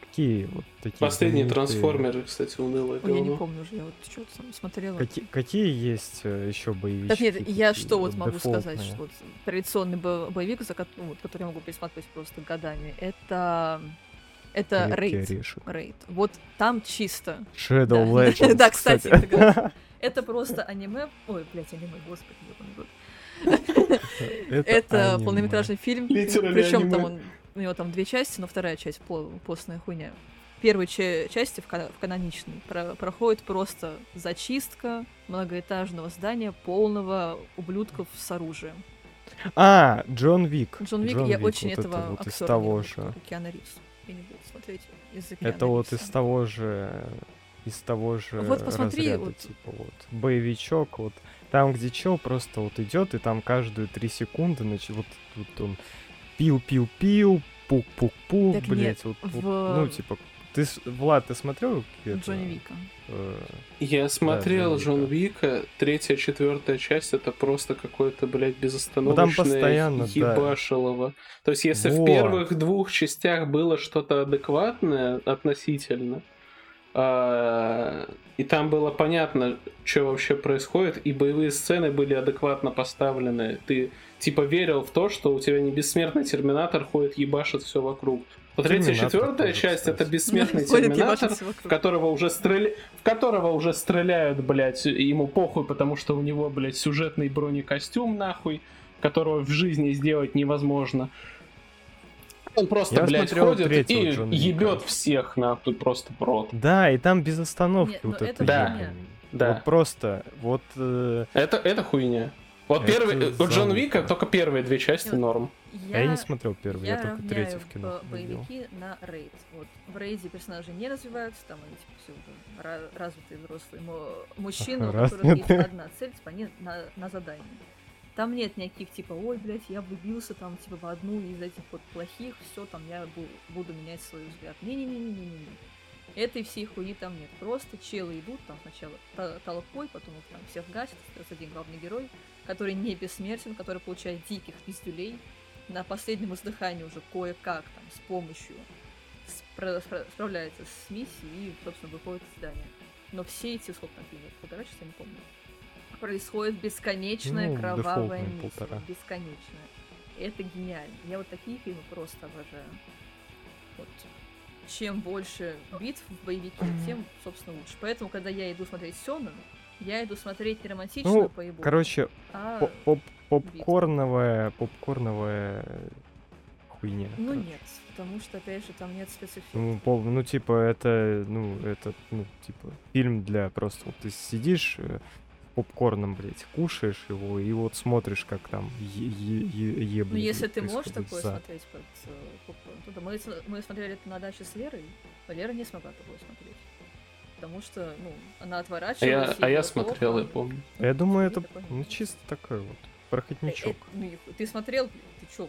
Какие вот такие? Последние знаменитые- трансформеры, кстати, унылое Ой, я не помню уже, я вот что-то там смотрела. Какие, какие есть еще боевички? Так нет, я что вот могу дефолтные? сказать, что вот традиционный бо- боевик, за ко- ну, вот, который я могу пересматривать просто годами, это это рейд. Рейд. Вот там чисто. Shadow Да. Legends, Да, кстати, это просто аниме. Ой, блядь, аниме, господи, рот. Это полнометражный фильм. Причем там он, у него там две части, но вторая часть постная хуйня. В первой ча- части, в, каноничной, про- проходит просто зачистка многоэтажного здания, полного ублюдков с оружием. А, Джон Вик. Джон Вик, я очень этого из актера того же. Киану Ривз. Я не смотреть из-за Это вот из того же из того же Вот посмотри, разряда, вот- типа вот. Боевичок, вот. Там, где чел просто вот идет, и там каждую три секунды, значит, вот тут он пил-пил-пил, пук-пук-пук, блять, вот, вот, в- ну, типа, ты, Влад, ты смотрел? это, Джонни Вика. э, Я смотрел Джон Джон Вика, третья, четвертая часть, это просто какое-то, блядь, Ну, там безостановочное постоянно, да. ебашилово. То есть, если в Вот. первых двух частях было что-то адекватное относительно, а, и там было понятно, что вообще происходит, и боевые сцены были адекватно поставлены, ты типа верил в то, что у тебя не бессмертный терминатор ходит ебашит все вокруг. Вот третья, Терминатор четвертая часть это бессмертный терминатор, в которого уже стреля... в которого уже стреляют, блядь, ему похуй, потому что у него, блядь, сюжетный бронекостюм, нахуй, которого в жизни сделать невозможно. Он просто, Я блядь, ходит и Джона ебет всех, нахуй, просто в рот. Да, и там без остановки Нет, ну вот это. Да. хуйня. Да. Вот просто, вот э, Это, это хуйня. Вот Это первый, у Джон. Вика только первые две части Нет. Норм. а я не смотрел первый, я, я только третий в кино бо- видел. боевики на рейд. Вот в рейде персонажи не развиваются, там они типа все уже ра- развитые взрослые мужчины, у которых есть одна цель, типа они на, на задание. Там нет никаких типа, ой, блядь, я влюбился там типа в одну из этих вот плохих, все, там я бу- буду менять свой взгляд. Не-не-не-не-не-не. Этой всей хуйни там нет. Просто челы идут там сначала то- толпой, потом их там всех гасят, остается один главный герой, который не бессмертен, который получает диких пиздюлей, на последнем издыхании уже кое-как там с помощью с спра- спра- справляется с миссией и, собственно, выходит из здания. Но все эти, сколько там фильмов, полтора часа, не помню, происходит бесконечная Ну, кровавая миссия. полтора. Бесконечная. И это гениально. Я вот такие фильмы просто обожаю. Вот. Чем больше битв в боевике, тем, собственно, лучше. Поэтому, когда я иду смотреть Сёнэн, я иду смотреть не романтичную Ну, поебу, Короче, а... Поп- поп- попкорновая, попкорновая хуйня. Ну короче. нет, потому что, опять же, там нет спецэффектов. Ну, пол- ну, типа, это, ну, это, ну, типа, фильм для просто, вот ты сидишь э, попкорном, блядь, кушаешь его, и вот смотришь, как там е- е- е- Ну, если ты можешь такое за- смотреть под э, попкорн, то. Мы, мы смотрели это на даче с Лерой, но Лера не смогла такое смотреть. Потому что, ну, она А отворачивалась. я, ей а я смотрел, плохо. я помню. Я думаю, это, ну, чисто такой вот Э, проходничок. э, ну, и ты смотрел? Ты чё?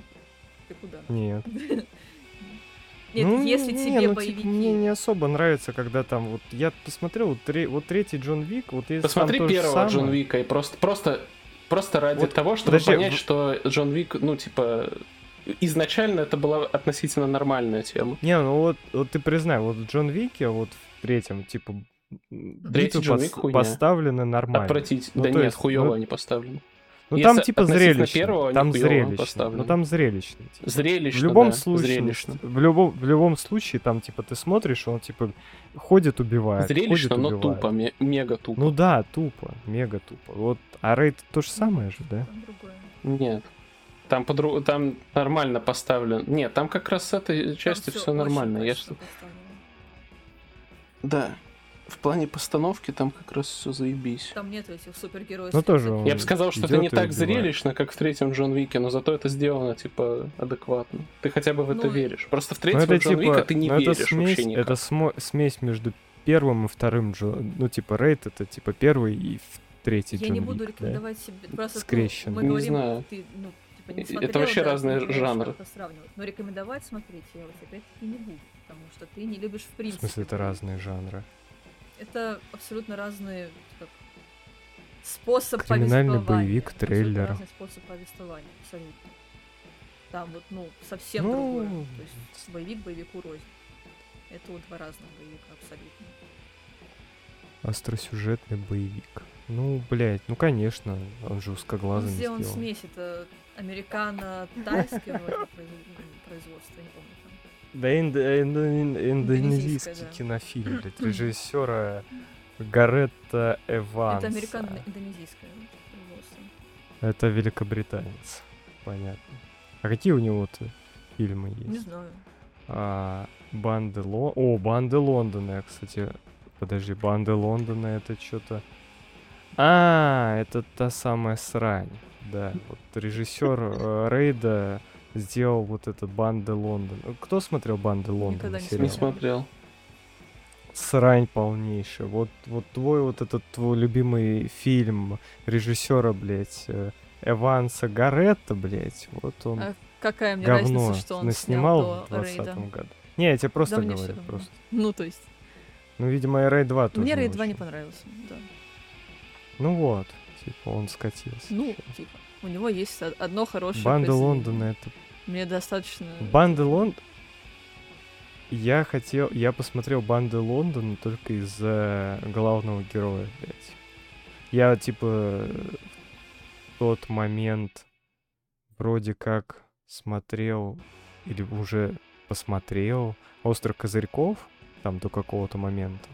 Ты куда? Нет. Нет, Ну, если не, тебе ну, типа, боевики... мне не особо нравится, когда там вот я посмотрел вот, тре- вот третий Джон Вик, вот если Посмотри первого самое- Джон Вика и просто, просто, просто ради Вот, того, чтобы подожди, понять, в- что Джон Вик, ну, типа, изначально это была относительно нормальная тема. Не, ну вот, вот ты признай, вот в Джон Вике, вот в третьем, типа, Третий битвы пос- хуйня. поставлены нормально. Отвратить. Ну, да нет, есть, хуево ну- они поставлены. Ну Если там типа зрелищно. первого, там хуёво зрелищно. Ну там зрелищно. типа. Зрелищно, в любом да, случае, зрелищно. в любом, в любом случае, там, типа, ты смотришь, он, типа, ходит, убивает. Зрелищно, ходит, но убивает. тупо, ме- мега тупо. Ну да, тупо, мега тупо. Вот, а рейд то же самое же, да? Там другое. Нет. Там, подру... там нормально поставлен. Нет, там как раз с этой частью всё все нормально. Я что... Да. В плане постановки там как раз все заебись. Там нет этих супергероев. Ну тоже Я бы сказал, что это не так убивает. зрелищно, как в третьем Джон Вике, но зато это сделано, типа, адекватно. Ты хотя бы в это Ну, веришь. Просто в Ну, третьем это, Джон типа, Вика ты не ну, это веришь смесь, вообще никак. Это смо- смесь между первым и вторым Джо... Ну, типа, рейд это, типа, первый и третий Я Джон не буду Вик, да? рекомендовать себе. Просто ну, Скрещенно. мы Не говорим, знаю. ты, ну, типа, не Это смотрел, вообще да, разные жанры. это. Но рекомендовать смотреть я вот опять-таки не буду, потому что ты не любишь в В принципе. смысле, это разные жанры. Это абсолютно разные как, способ Криминальный боевик, трейлер. разный способ повествования, абсолютно. Там вот, ну, совсем Ну, другое. То есть боевик боевику рознь. Это вот два разных боевика абсолютно. Остросюжетный боевик. Ну, блядь, ну, конечно, он же узкоглазый сделан сделан. смесь, это американо-тайское вроде произ- производство, я не помню там. Да индо- индо- индонезийский да. кинофильм, блядь, режиссера Гаретта Эванса. Это американо-индонезийское производство. Это великобританец. Понятно. А какие у него-то фильмы есть? Не знаю. А, банды Ло... О, банды Лондона, я, кстати. Подожди, банды Лондона это что-то. А, это та самая срань. Да, вот режиссер э, Рейда сделал вот этот банды Лондона. Кто смотрел банды Лондона? Никогда не Не сериал? смотрел. смотрел. Срань полнейшая. Вот, вот твой вот этот твой любимый фильм режиссера, блядь, э, Эванса Гаретта, блядь, вот он А какая мне говно разница, что он наснимал снял в до 20 Рейда? году. Не, я тебе просто Да говорю, просто. Ну, то есть, Ну, видимо, и Рейд 2 тоже мне не Рейд 2 не очень. понравился, да. Ну вот, типа, он скатился. Ну, типа, у него есть од- одно хорошее Банда. Лондона это... Мне достаточно... Банды Лондона... Я хотел... Я посмотрел Банды Лондона только из-за главного героя, блядь. Я, типа, в тот момент вроде как смотрел или уже посмотрел «Остров козырьков», там до какого-то момента.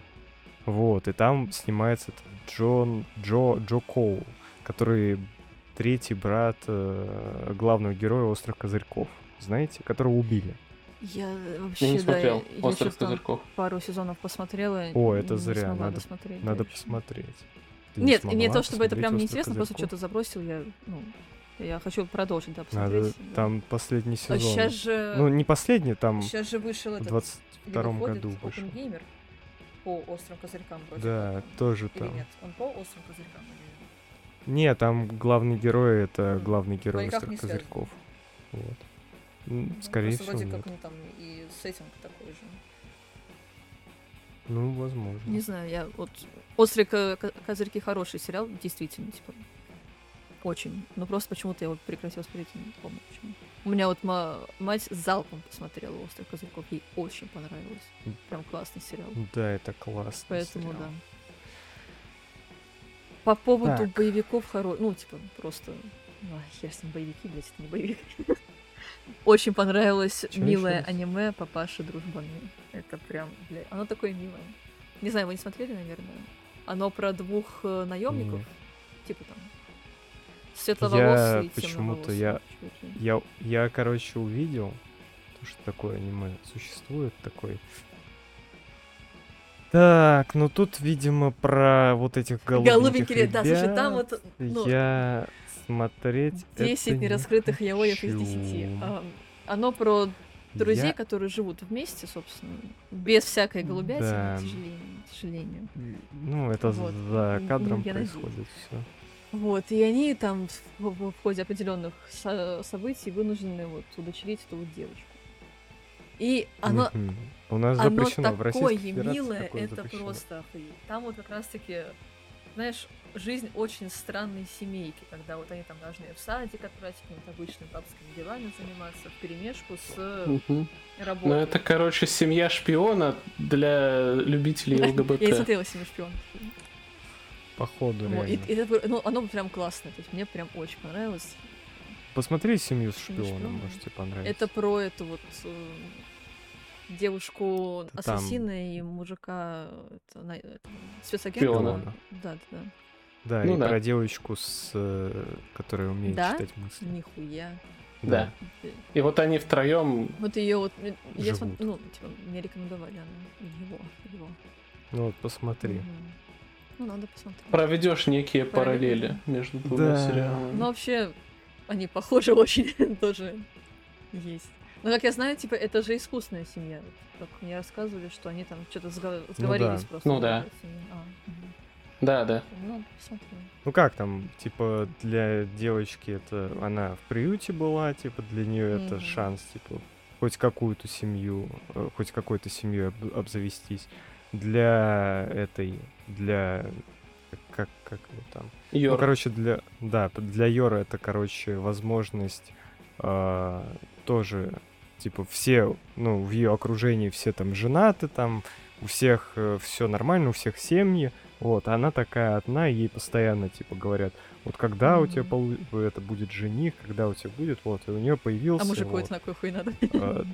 Вот, и там снимается Джон, Джо, Джо Коул, который третий брат э, главного героя «Остров козырьков». Знаете? Которого убили. Я вообще, Я не да, смотрел я «Остров чё-то там козырьков». пару сезонов посмотрела. О, это не зря, надо- досмотреть Надо посмотреть. Ты не Нет, не смогла то чтобы это прям неинтересно, «Остров просто козырьков»? что-то забросил я, ну, я хочу продолжить, да, Надо, посмотреть. да. там последний А сезон. сейчас же, Ну, не последний, там сейчас же вышел в этот, 22 или выходит году вышел. Gamer по острым козырькам вроде Да, как. тоже Или там. нет? Он по острым козырькам. Не, там главный герой это М, главный герой никак «Острых козырьков. Вот. Ну, Скорее всего, вроде нет. как, ну, там и сеттинг такой же. Ну, возможно. Не знаю, я вот... Острые ко- ко- козырьки хороший сериал, действительно, типа. Очень. Но просто почему-то я его прекратила смотреть, не помню почему. У меня вот ма- мать залпом посмотрела «Острых козырьков», ей очень понравилось. Прям классный сериал. Да, это классно. Поэтому да. По поводу Так. боевиков хоро... Ну, типа, просто... Ай, хер с ним, боевики, блядь, это не боевик. Очень понравилось Чё милое аниме «Папаши дружбаны». Это прям, блядь, оно такое милое. Не знаю, вы не смотрели, наверное? Оно про двух наемников, Нет. типа там светловолосые и почему-то я- чуваки. Я, я, короче, увидел, то, что такое аниме существует, такой. Так, ну тут, видимо, про вот этих голубеньких Голубенький лет, да, слушай, там ребят вот ну, я смотреть 10 это не нераскрытых яоев из хочу. 10. А, Оно про друзей, Я- которые живут вместе, собственно, без всякой голубятины, Да. к сожалению. К сожалению. Ну, это Вот. за кадром я происходит все. Вот, и они там в, в- в ходе определенных со- событий вынуждены вот удочерить эту вот девочку. И оно, У нас оно запрещено в такое милое, это запрещено. просто охуеть. Там вот как раз-таки, знаешь, жизнь очень странной семейки, когда вот они там должны в садик отправить какими-то обычными бабскими делами заниматься в перемешку с Мгм. работой. Ну, это, короче, семья шпиона для любителей Я не ЛГБТ. смотрела «Семью шпионов». Походу, Вот, и- реально. и это, ну, оно прям классное, то есть мне прям очень понравилось. Посмотри «Семью с «Семью шпионом», шпионов». может тебе понравится. Это про эту вот э, девушку там- ассасина и мужика это, на- это, спецагента. Да, да, да. Да, Ну и да. про девочку, с, э, которая умеет Да? читать мысли. Нихуя. Да. И вот они втроем Вот ее вот, э, я Живут. смотр- ну, типа, мне рекомендовали она, его, его. Ну вот посмотри. Мгм. Ну, надо посмотреть. проведешь некие Параллели. параллели между двумя Да. сериалами. Ну, вообще, они похожи очень тоже есть. Но, как я знаю, типа, это же искусственная семья. Как мне рассказывали, что они там что-то сговорились да. просто. Ну да. А. Да, да. Ну, посмотрю. Ну как там, типа, для девочки это она в приюте была, типа, для нее это Мгм. шанс, типа, хоть какую-то семью, э, хоть какой-то семьей об- обзавестись. Для этой, для как как его там. Йор. Ну, короче, для да, для Йора это, короче, возможность а, тоже, типа, все, ну, в ее окружении все там женаты, там у всех все нормально, у всех семьи, вот, а она такая одна, и ей постоянно, типа, говорят, вот когда у тебя полу- это будет жених, когда у тебя будет, вот, и у нее появился, А мужику вот. это на какой хуй надо? А,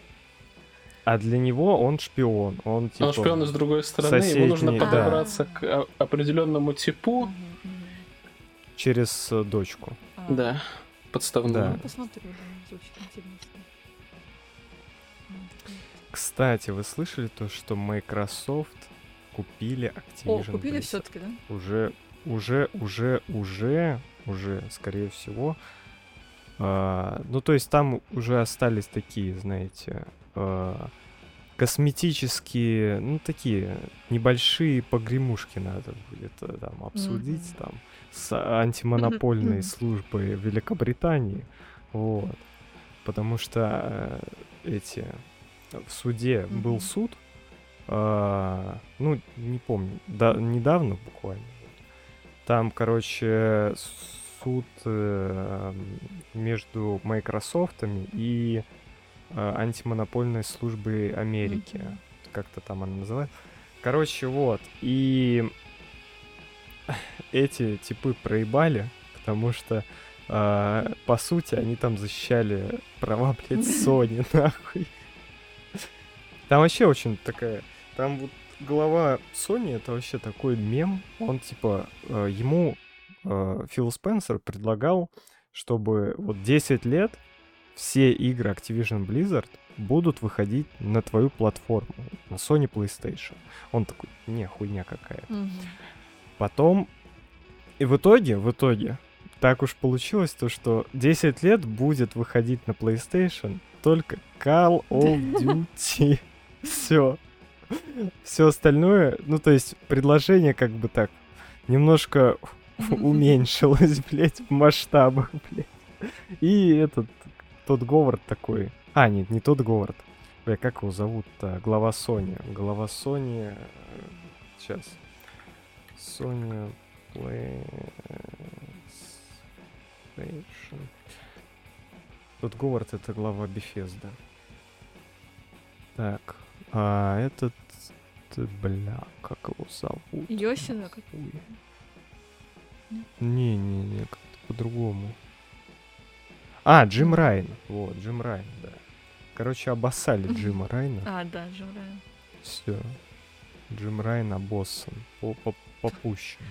а для него он шпион, он типа Он шпион с другой стороны, ему нужно соседний, да. подобраться к о- определенному типу. Через э, дочку. А, Да, подставную. Да. Ну, посмотрю, да, звучит интересно. Вот. Кстати, вы слышали то, что Microsoft купили О, Activision купили Blizzard? все-таки, да? Уже, уже, уже, уже, уже, скорее всего. А, ну, то есть там уже остались такие, знаете, а, косметические, ну, такие небольшие погремушки надо будет э, там обсудить Мгм. там с антимонопольной Мгм. службой Великобритании. Вот. Потому что э, эти в суде был Мгм. суд, а, ну, не помню, да, недавно буквально. Там, короче, суд э, между Microsoft и э, антимонопольной службой Америки. Мгм. Как-то там она называется. Короче, вот. И эти типы проебали, потому что а, по сути они там защищали права, блядь, Sony, нахуй. Там вообще очень такая... Там вот глава Sony это вообще такой мем. Он типа... э, ему э, Фил Спенсер предлагал, чтобы вот 10 лет все игры Activision Blizzard будут выходить на твою платформу, на Sony PlayStation. Он такой, не, хуйня какая. Мгм. Потом, и в итоге, в итоге, так уж получилось то, что 10 лет будет выходить на PlayStation только Call of Duty. Все. Все остальное, ну то есть предложение как бы так немножко уменьшилось, блядь, в масштабах, блядь. И этот, тот Говард такой. А, нет, не тот Говард. Бля, как его зовут-то? Глава Sony. Глава Sony... Сейчас. Sony Play... PlayStation. Тут Говард это глава Bethesda. Так, а этот, бля, как его зовут? Йосина. Не-не-не, как-то по-другому. А, Джим Райн. Вот, Джим Райн, да. Короче, обоссали Джима Райна. А, да, Джим Райан. Все. Джим Райн обоссан. По- по- Попущен.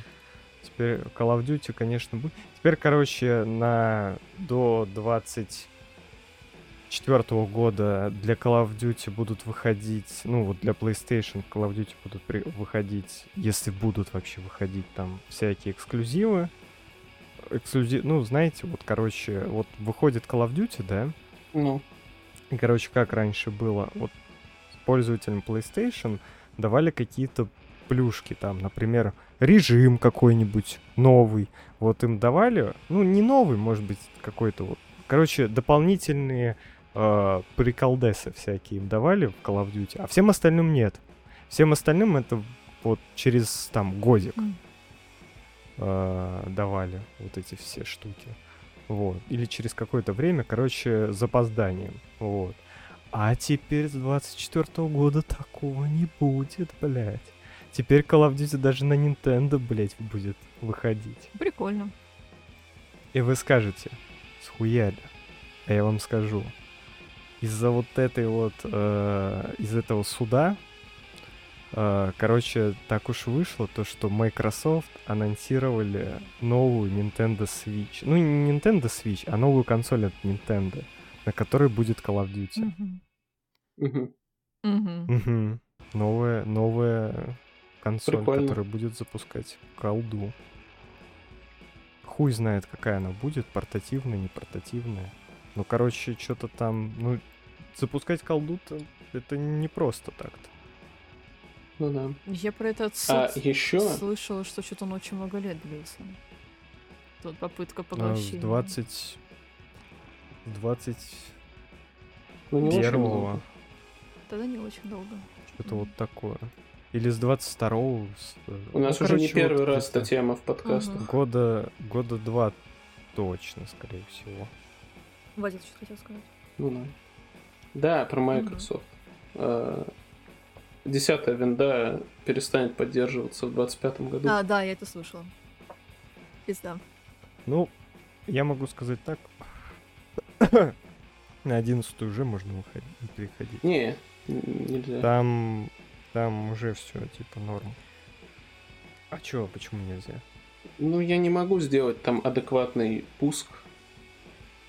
Теперь Call of Duty, конечно, будет. Теперь, короче, на до 24 года для Call of Duty будут выходить, ну вот для PlayStation Call of Duty будут при- выходить, если будут вообще выходить там всякие эксклюзивы. Эксклюзив, ну знаете, вот короче, вот выходит Call of Duty, да, Ну, и, короче, как раньше было, вот пользователям PlayStation давали какие-то плюшки, там, например, режим какой-нибудь новый, вот им давали, ну, не новый, может быть, какой-то вот, короче, дополнительные э, приколдесы всякие им давали в Call of Duty, а всем остальным нет. Всем остальным это вот через, там, годик э, давали вот эти все штуки. Вот. Или через какое-то время, короче, с запозданием. Вот. А теперь с 24 года такого не будет, блядь. Теперь Call of Duty даже на Nintendo, блядь, будет выходить. Прикольно. И вы скажете, схуяли. А я вам скажу. Из-за вот этой вот, э, из этого суда, э, короче, так уж вышло, то, что Microsoft анонсировали новую Nintendo Switch. Ну, не Nintendo Switch, а новую консоль от Nintendo, на которой будет Call of Duty. Мгм. Мгм. Мгм. Новая, новая консоль, Прикольно. которая будет запускать колду. Хуй знает, какая она будет, портативная, не портативная. Ну, короче, что-то там, ну, запускать колду-то это не просто так-то. Ну да. Я про этот А суд еще слышала, что что-то он очень много лет длился. Тут попытка А, поглощения. 20... 20 ну, не очень первого. Тогда не очень долго. что-то вот такое. Или с 22 с, э, У нас ну, уже не короче, первый вот раз эта тема в подкастах. Ага. Года, года два точно, скорее всего. Вадик что хотел сказать. Ну да. Да, про Microsoft. А, Десятая винда перестанет поддерживаться в 25 году. А, да, я это слышала. Пизда. Ну, я могу сказать так. На 11 уже можно выходить, переходить. Не, нельзя. Там, там уже все типа норм. А чё, почему нельзя? Ну, я не могу сделать там адекватный пуск,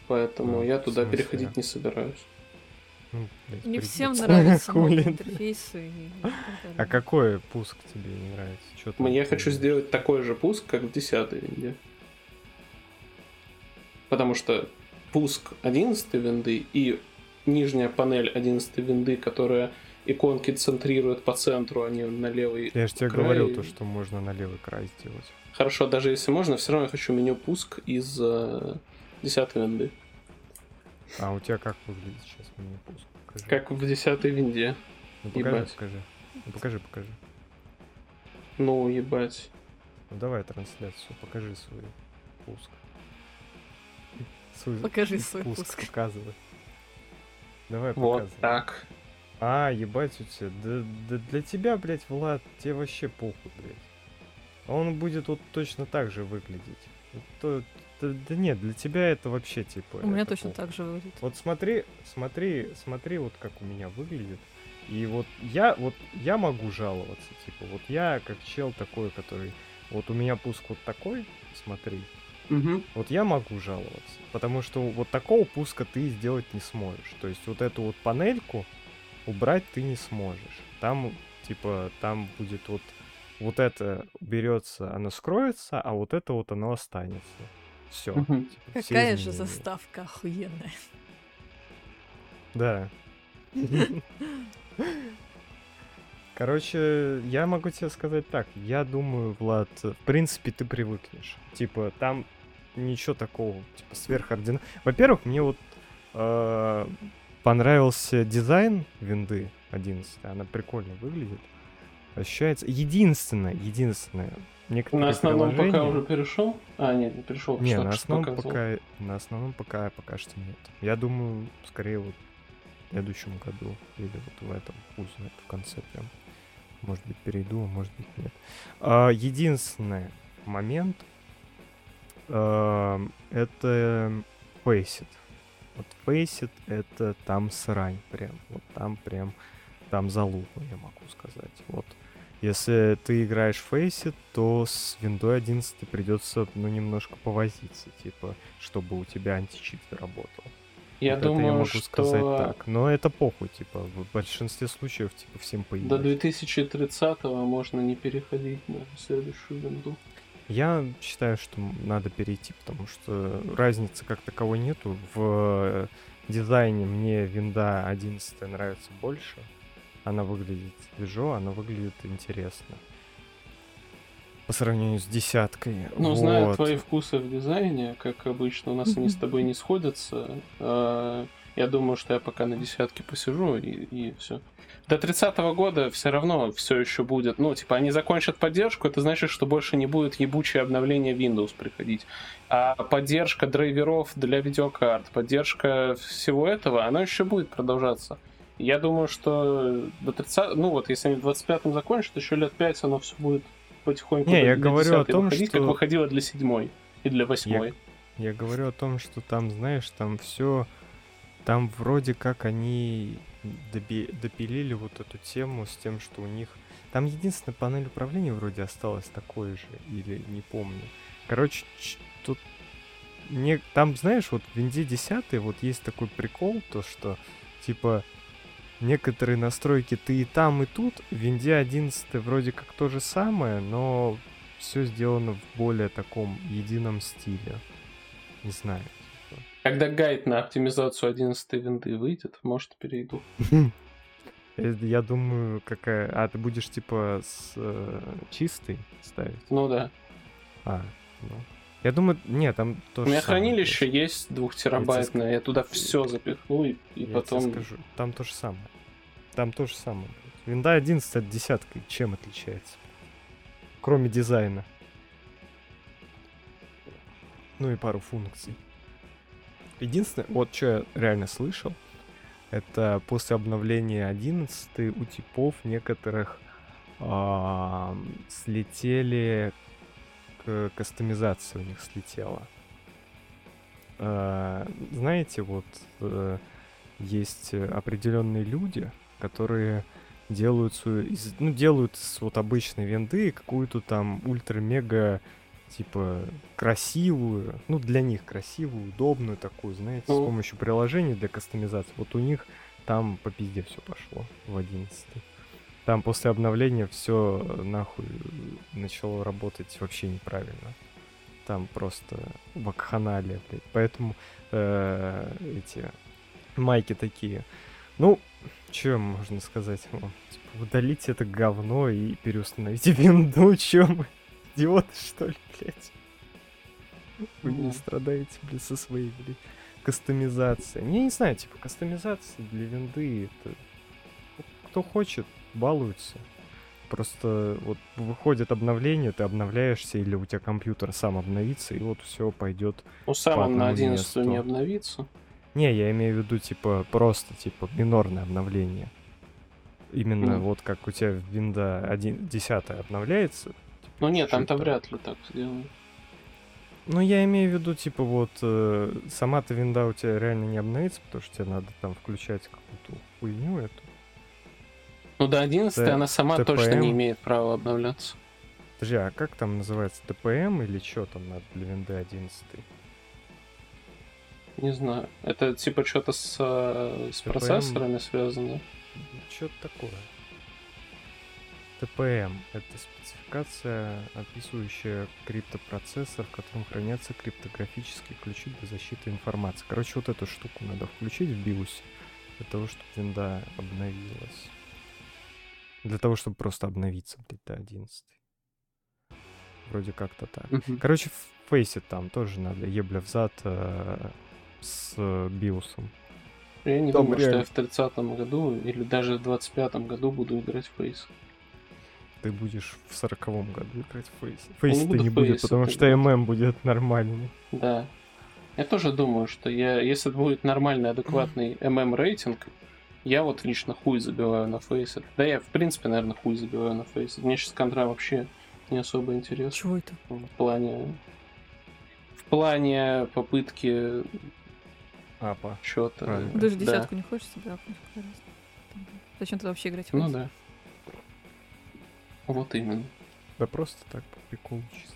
поэтому Ну, я туда смысле? переходить не собираюсь. Ну, блядь, Не всем нравятся новые интерфейсы. и А какой пуск тебе не нравится? Чё там Я хочу сделать такой же пуск, как в 10 винде. Потому что пуск 11 винды и нижняя панель 11 винды, которая иконки центрирует по центру, а не на левый. Я же тебе край. говорил то, что можно на левый край сделать. Хорошо, даже если можно, все равно я хочу меню пуск из 10 винды. А у тебя как выглядит сейчас меню пуск? Покажи. Как в 10 винде. Ну, покажи, ебать. покажи. Ну, покажи, покажи. Ну, ебать. Ну, давай трансляцию, покажи свой пуск. Свой Покажи свой пуск. пуск. Показывай. Давай Вот показывай. так. А, ебать у тебя. Да, да для тебя, блядь, Влад, тебе вообще похуй, блядь. А Он будет вот точно так же выглядеть. Вот то- да, да нет, для тебя это вообще типа. У меня точно похуй. так же выглядит. Вот смотри, смотри, смотри, вот как у меня выглядит. И вот я, вот я могу жаловаться, типа, вот я как чел такой, который, вот у меня пуск вот такой, смотри, Мгм. вот я могу жаловаться, потому что вот такого пуска ты сделать не сможешь. То есть вот эту вот панельку убрать ты не сможешь. Там, типа, там будет вот, вот это берется, оно скроется, а вот это вот оно останется. Все. Мгм. Какая же заставка охуенная. Да. Короче, я могу тебе сказать так. Я думаю, Влад, в принципе, ты привыкнешь. Типа, там ничего такого, типа, сверхординарного. Во-первых, мне вот э, понравился дизайн винды 11. Она прикольно выглядит. Ощущается. Единственное, единственное, некоторые На основном приложения... пока уже перешел? А, нет, не перешел. Не, на основном пока, на основном пока, пока что нет. Я думаю, скорее вот в следующем году или вот в этом узнаю в конце прям. Может быть, перейду, а может быть, нет. А, единственный момент а, это Faceit. Вот Faceit это там срань прям. Вот там прям, там залупа, я могу сказать. Вот. Если ты играешь в Faceit, то с Windows 11 придется, ну, немножко повозиться, типа, чтобы у тебя античит работал. Я Вот это думаю, я могу что сказать так. Но это похуй, типа, в большинстве случаев, типа, всем до поебать. 2030-го можно не переходить на следующую винду. Я считаю, что надо перейти, потому что разницы как таковой нету. В э, дизайне мне винда 11 нравится больше. Она выглядит свежо, она выглядит интересно. По сравнению с десяткой. Ну, зная Вот. твои вкусы в дизайне, как обычно, у нас они с тобой не сходятся. э, Я думаю, что я пока на десятке посижу и, все. До 30 года все равно все еще будет. Ну, типа, они закончат поддержку, это значит, что больше не будет ебучее обновление Windows приходить. А поддержка драйверов для видеокарт, поддержка всего этого, она еще будет продолжаться. Я думаю, что до 30... Ну вот, если они в 25-м закончат, еще лет 5 оно все будет потихоньку Не, я говорю о 10-й том, выходить, как что- выходило для седьмой и для восьмой. Я говорю о том, что там, знаешь, там все, там вроде как они доби- допилили вот эту тему с тем, что у них... Там единственная панель управления вроде осталась такой же, или не помню. Короче, тут... Не... Там, знаешь, вот в Винде 10 вот есть такой прикол, то что, типа, некоторые настройки ты и там, и тут. В Винде 11 вроде как то же самое, но все сделано в более таком едином стиле. Не знаю. Когда гайд на оптимизацию 11 винды выйдет, может, перейду. Э, Я думаю, какая... А, ты будешь, типа, с э, чистой ставить? Ну да. А, ну. Я думаю, нет, там У тоже меня хранилище есть двухтерабайтное, я туда все запихну и, и Я потом... тебе скажу, там то же самое. Там то же самое. Винда 11 от десятки чем отличается? Кроме дизайна. Ну и пару функций. Единственное, вот что я реально слышал, это после обновления 11 у типов некоторых а, слетели к кастомизации у них слетела. А, знаете, вот э, есть определенные люди, которые делают из- ну, делают с вот обычной винды какую-то там ультра-мега типа красивую, ну для них красивую, удобную такую, знаете, с Ну. помощью приложений для кастомизации. Вот у них там по пизде все пошло в 11 Там после обновления все нахуй начало работать вообще неправильно. Там просто вакханалия, блядь. Поэтому э, эти майки такие. Ну, что можно сказать вам? Типа, удалите это говно и переустановите винду. Чё мы? Идиоты, что ли, блядь? Вы не Ну. страдаете, блядь, со своей, блядь, кастомизацией. Я не знаю, типа, кастомизация для винды, это... Кто хочет, балуется. Просто вот выходит обновление, ты обновляешься, или у тебя компьютер сам обновится, и вот все пойдет Ну, сам он на одному 11 месту. не обновится. не, я имею в виду, типа, просто, типа, минорное обновление. Именно Мгм. вот как у тебя винда 1, 10 обновляется. Ну нет, там-то вряд ли так сделано. Ну, я имею в виду, типа, вот, э, сама-то винда у тебя реально не обновится, потому что тебе надо там включать какую-то хуйню эту. Ну до 11 Т- она сама точно TPM. не имеет права обновляться. Подожди, а как там называется? ТПМ или что там надо для винды 11? Не знаю. Это типа что-то с, э, с TPM. процессорами связано. Что-то такое. ТПМ — это спецификация, описывающая криптопроцессор, в котором хранятся криптографические ключи для защиты информации. Короче, вот эту штуку надо включить в BIOS для того, чтобы винда обновилась. Для того, чтобы просто обновиться, блядь, до 11. Вроде как-то так. Мгм. Короче, в Face там тоже надо ебля взад э, с биосом. Я не Там думаю, что я в 30 году или даже в 25 году буду играть в Face. ты будешь в сороковом году играть в Face. Face-то буду не будет, Face потому это что. ММ будет нормальный. Да. Я тоже думаю, что я, если будет нормальный, адекватный ММ рейтинг, я вот лично хуй забиваю на Face. Да я, в принципе, наверное, хуй забиваю на Face. Мне сейчас контра вообще не особо интересно. Чего это? В плане... В плане попытки Апа. что-то... Правильно. Даже Да. десятку не хочешь себе апнуть? Зачем ты вообще играть в Ну Фейс? да. Вот именно. Да просто так, по приколу чисто.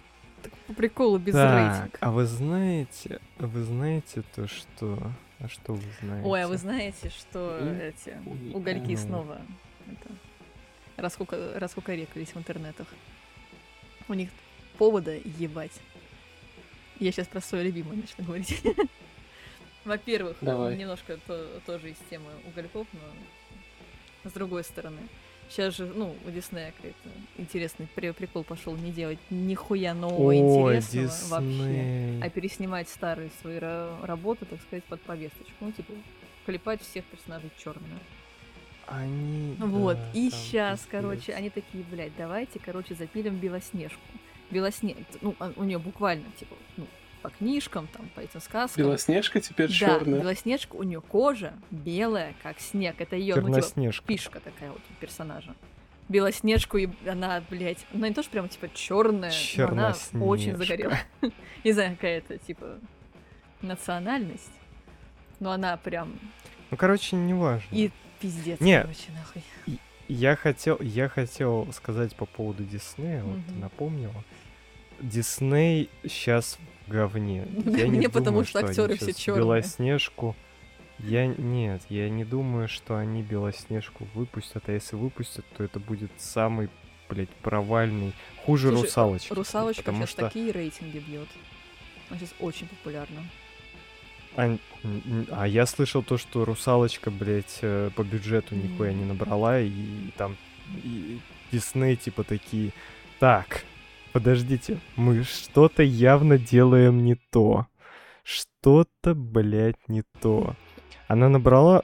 По приколу, без так, рейтинга. а вы знаете, вы знаете то, что... А что вы знаете? Ой, а вы знаете, что М? эти угольки ну. снова это, раскука- раскукарекались в интернетах? У них повода ебать. Я сейчас про свое любимое начну говорить. Во-первых, немножко то- тоже из темы угольков, но с другой стороны. Сейчас же, ну, у Диснея какой-то интересный при- прикол пошел не делать нихуя нового Ой, интересного вообще Дисней. а переснимать старые свои ра- работы, так сказать, под повесточку. Ну, типа, клепать всех персонажей черными. Они... Вот. да, И сейчас, пиздец. короче, они такие, блядь, давайте, короче, запилим Белоснежку. Белоснег... Ну, а- у нее буквально, типа, ну, по книжкам, там, по этим сказкам. Белоснежка теперь да, черная. Белоснежка, у нее кожа белая, как снег. Это ее, ну, типа, фишка такая вот у персонажа. Белоснежку, и она, блядь, она не то, что прямо, типа, черная, но она очень загорела. Не знаю, какая-то, типа, национальность. Но она прям Ну, короче, не важно. и пиздец, Не. короче, нахуй. Я хотел, я хотел сказать по поводу Диснея, вот Мгм. напомнила. Дисней сейчас говне. Я не потому что актеры все щас чёрные. Белоснежку. Я нет, я не думаю, что они Белоснежку выпустят, а если выпустят, то это будет самый, блядь, провальный, хуже Слушай, русалочки. Русалочка потому сейчас что такие рейтинги бьет. Она сейчас очень популярна. А, а я слышал то, что русалочка, блядь, э, по бюджету нихуя не набрала, и, там и Дисней типа такие. Так, подождите, мы что-то явно делаем не то. Что-то, блядь, не то. Она набрала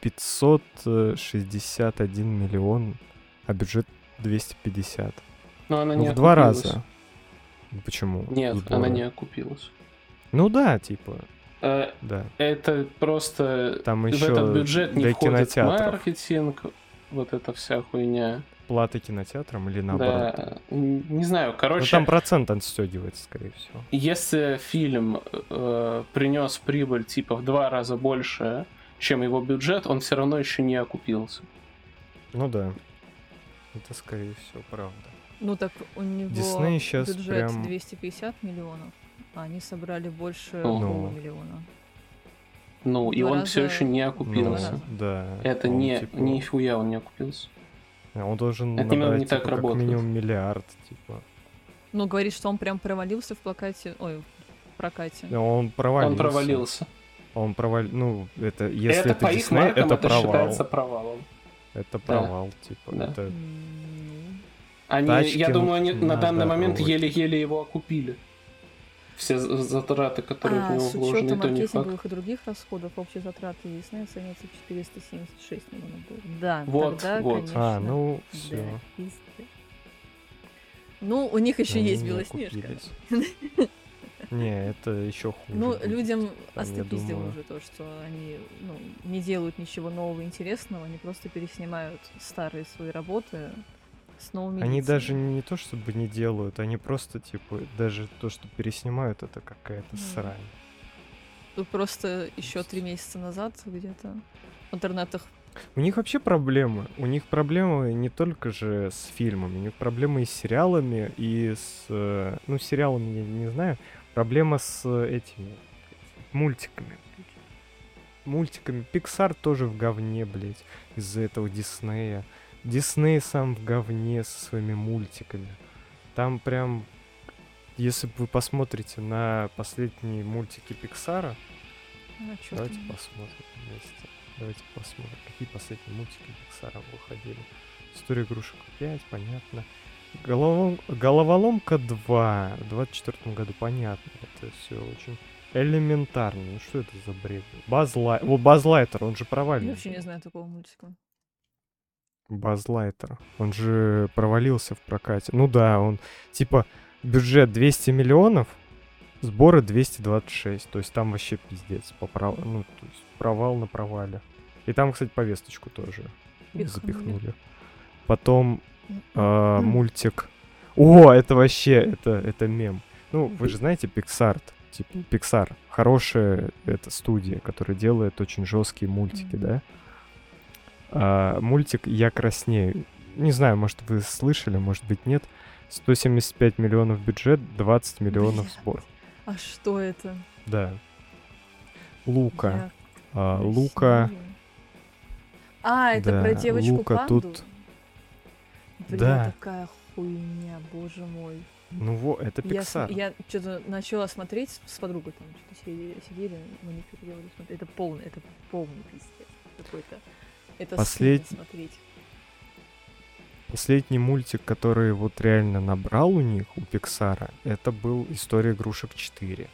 561 миллион, а бюджет 250. Но она Ну, не в два окупилась. раза. Почему? Нет, Сборы. она не окупилась. Ну да, типа, Э, да. Это просто Там в еще этот бюджет не входит кинотеатров. маркетинг, вот эта вся хуйня. Плата кинотеатрам или наоборот? Да, не знаю, Ну короче, там процент отстегивается, скорее всего. если фильм э, принес прибыль типа в два раза больше, чем его бюджет, он все равно еще не окупился. Ну да. Это скорее всего правда. Ну так у него Дисней щас бюджет прям- 250 миллионов, а они собрали больше Ну. полумиллиона. Ну, и он все раза- еще не Ну, окупился. да. Это он, не, типа, нихуя он не окупился. Он должен Это набрать, не так типа, как работает. минимум миллиард, типа. Ну, говорит, что он прям провалился в плакате, ой, в прокате. Он провалился. Он провалился. Он провал... Ну, это... Если это, это, по их Дисней, маркам это, это провал. считается провалом. Это провал, типа. Да. Это... М, Они, Тачки я думаю, они на данный момент еле-еле его окупили. Все за- затраты, которые А, в него с вложены, учетом то не факт. маркетинговых и других расходов, общие затраты Диснея оцениваются в 476 миллионов долларов. Да, Вот, тогда, вот. конечно. А, ну, да, все. пиздец. Ну, у них еще есть Белоснежка. Не, это еще хуже. Ну, будет. людям остопиздило думаю, уже то, что они ну, не делают ничего нового и интересного, они просто переснимают старые свои работы с новыми Они лицами. даже не то чтобы не делают, они просто, типа, даже то, что переснимают, это какая-то Ну. срань. Тут просто еще три месяца назад где-то в интернетах У них вообще проблемы. У них проблемы не только же с фильмами, у них проблемы и с сериалами, и с... э, Ну, с сериалами я не знаю. Проблема с этими мультиками. Мультиками. Pixar тоже в говне, блядь, из-за этого Диснея. Дисней сам в говне со своими мультиками. Там прям... Если вы посмотрите на последние мультики Пиксара, чё Давайте там? посмотрим вместе. Давайте посмотрим, какие последние мультики Пиксара выходили. История игрушек 5, понятно. Головолом... Головоломка 2 в 24 году, понятно. Это все очень элементарно. Ну что это за бред? Базлай... Вот Базлайтер, он же Я провальный. вообще не знаю такого мультика. Базлайтер. Он же провалился в прокате. Ну да, он типа бюджет 200 миллионов, сборы 226. То есть там вообще пиздец. Поправ... Ну, то есть провал на провале. И там, кстати, повесточку тоже Пихнули. запихнули. Потом а, мультик. О, это вообще, это, это мем. Ну, вы же знаете Pixar, типа Pixar, хорошая это студия, которая делает очень жесткие мультики, да? А, мультик «Я краснею». Не знаю, может, вы слышали, может быть, нет. 175 миллионов бюджет, 20 миллионов Блядь. сбор. А что это? Да. Лука. Я А, Лука. А, это Да, про девочку Лука панду? тут- Бля, Да. такая хуйня, боже мой. Ну во, это Я, см- Pixar. я что-то начала смотреть с- подругой, там что-то сидели, сидели, маникюр делали, Это полный, это полный пиздец какой-то. Это Послед- смотреть. Последний мультик, который вот реально набрал у них, у Пиксара, это был «История игрушек 4».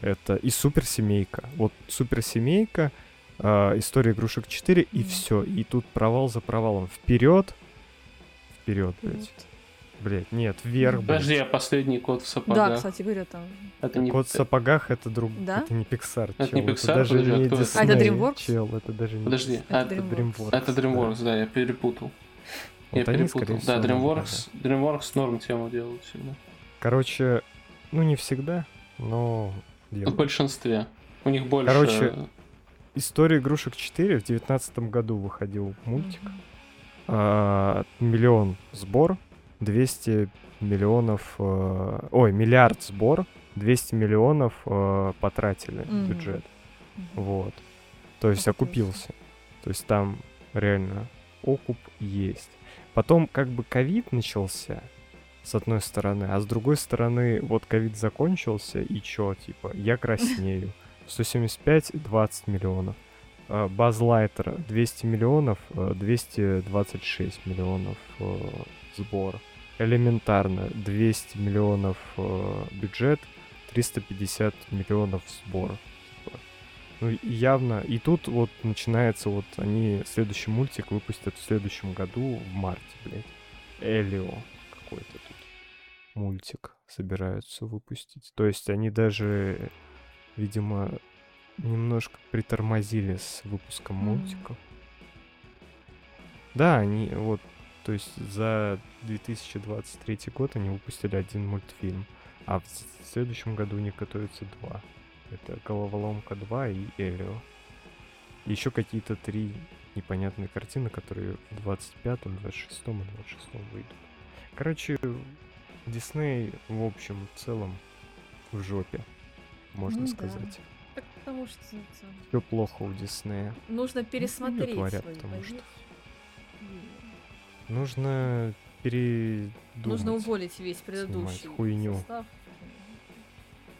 Это и Суперсемейка. Вот Суперсемейка, а, История игрушек 4, и Мгм. все. И тут провал за провалом. Вперед. Вперед, блядь. Блять, нет, вверх, Подожди, а последний кот в Да, сапогах? кстати говоря, там. это не... Кот в сапогах это друг. Да? Это не Pixar. Это чел, не Pixar? даже Подожди, а не кто это? А, это Disney, DreamWorks? Чел, это даже не Подожди, Disney. а Это это, DreamWorks. это DreamWorks, да, я перепутал. Я Вот они, перепутал. Да, DreamWorks, DreamWorks норм тему делают всегда. Короче, ну не всегда, но В делают. большинстве. У них больше... Короче, История игрушек 4 в девятнадцатом году выходил мультик. Мгм. А, миллион сбор, 200 миллионов... э, ой, миллиард сбор, 200 миллионов э, потратили Мгм. бюджет. Мгм. Вот. То есть Окупился. То есть там реально окуп есть. Потом как бы ковид начался, с одной стороны, а с другой стороны, вот ковид закончился, и чё, типа, я краснею. 175 20 миллионов. А, Базлайтер 200 миллионов, э, 226 миллионов э, сбор. Элементарно 200 миллионов э, бюджет, 350 миллионов сбор. Типа, Ну, явно. И тут вот начинается вот они следующий мультик выпустят в следующем году в марте, блядь. Элио какой-то тут мультик собираются выпустить. То есть они даже, видимо, немножко притормозили с выпуском мультиков. Да, они вот, то есть за 2023 год они выпустили один мультфильм, а в следующем году у них готовится два. Это Головоломка 2 и Элио. Еще какие-то три непонятные картины, которые в 25-м, 26-м и 26-м выйдут. Короче, Дисней в общем в целом в жопе, можно Ну да. сказать. Так потому что Все плохо у Диснея. нужно пересмотреть творят, свою потому что. позицию. Нужно передумать. Нужно уволить весь предыдущий хуйню. состав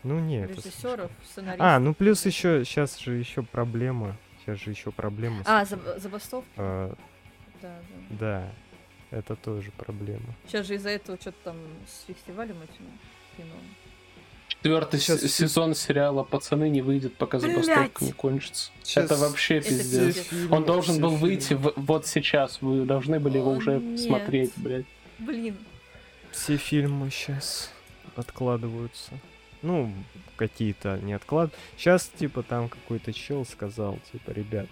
Ну нет. это режиссеров, слишком. сценаристов. А, ну плюс еще, сейчас же еще проблема. Сейчас же еще проблема. с- А, заб- забастовки? а, Да, да. да, это тоже проблема. Сейчас же из-за этого что-то там с фестивалем этим кино. Четвертый Сейчас сезон сериала «Пацаны» не выйдет, пока забастовка не кончится. Щас Это вообще Это пиздец. пиздец. Он должен был выйти в- вот сейчас. Вы должны были его О, уже нет. смотреть, блядь. Блин. Все фильмы сейчас откладываются. Ну, какие-то не отклад. Сейчас, типа, там какой-то чел сказал, типа, ребят,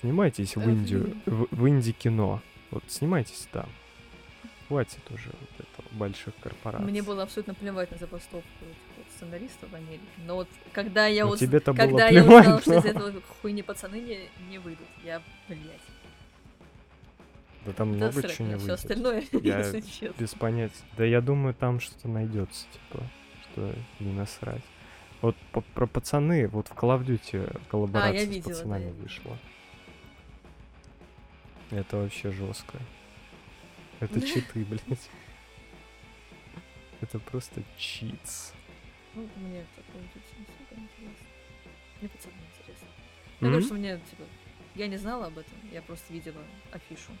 снимайтесь в Э, Индию, в, в инди-кино. Вот снимайтесь там. Хватит уже вот этого больших корпораций. Мне было абсолютно плевать на забастовку сценаристов в Америке. Но вот когда я, Ну, уз- тебе-то было когда я плевать, узнала, что из но- этого хуйни пацаны не, не выйдут, я, блядь, Да там да много срать чего не все выйдет. остальное, Я если честно. Без понятия. Да я думаю, там что-то найдется, типа, что не насрать. Вот по- про пацаны, вот в Call of Duty коллаборация видела, с да, пацанами я видела. вышла. Это вообще жестко. Это читы, блядь. Это просто читс. Ну, мне такое тут не особо интересно. Мне пацаны интересно. М? говорю, что мне, типа, я не знала об этом, я просто видела афишу.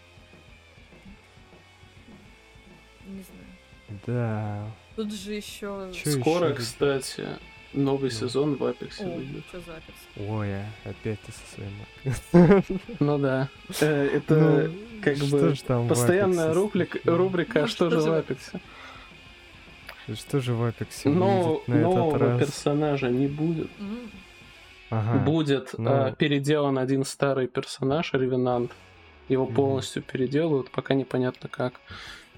Не знаю. Да. Тут же еще... Чё Скоро, кстати, новый Ну. сезон в Апексе О, выйдет. что за апекс? Ой, а опять ты со своим... Ну да. Э, Это Ну, как бы постоянная рубрика, рубрика Ну, «А что что же в Апексе?» Что же в Апексе Но на этот нового раз? персонажа не будет. Ага. Будет ну. э, переделан один старый персонаж, Ревенант. Его полностью переделают, пока непонятно как.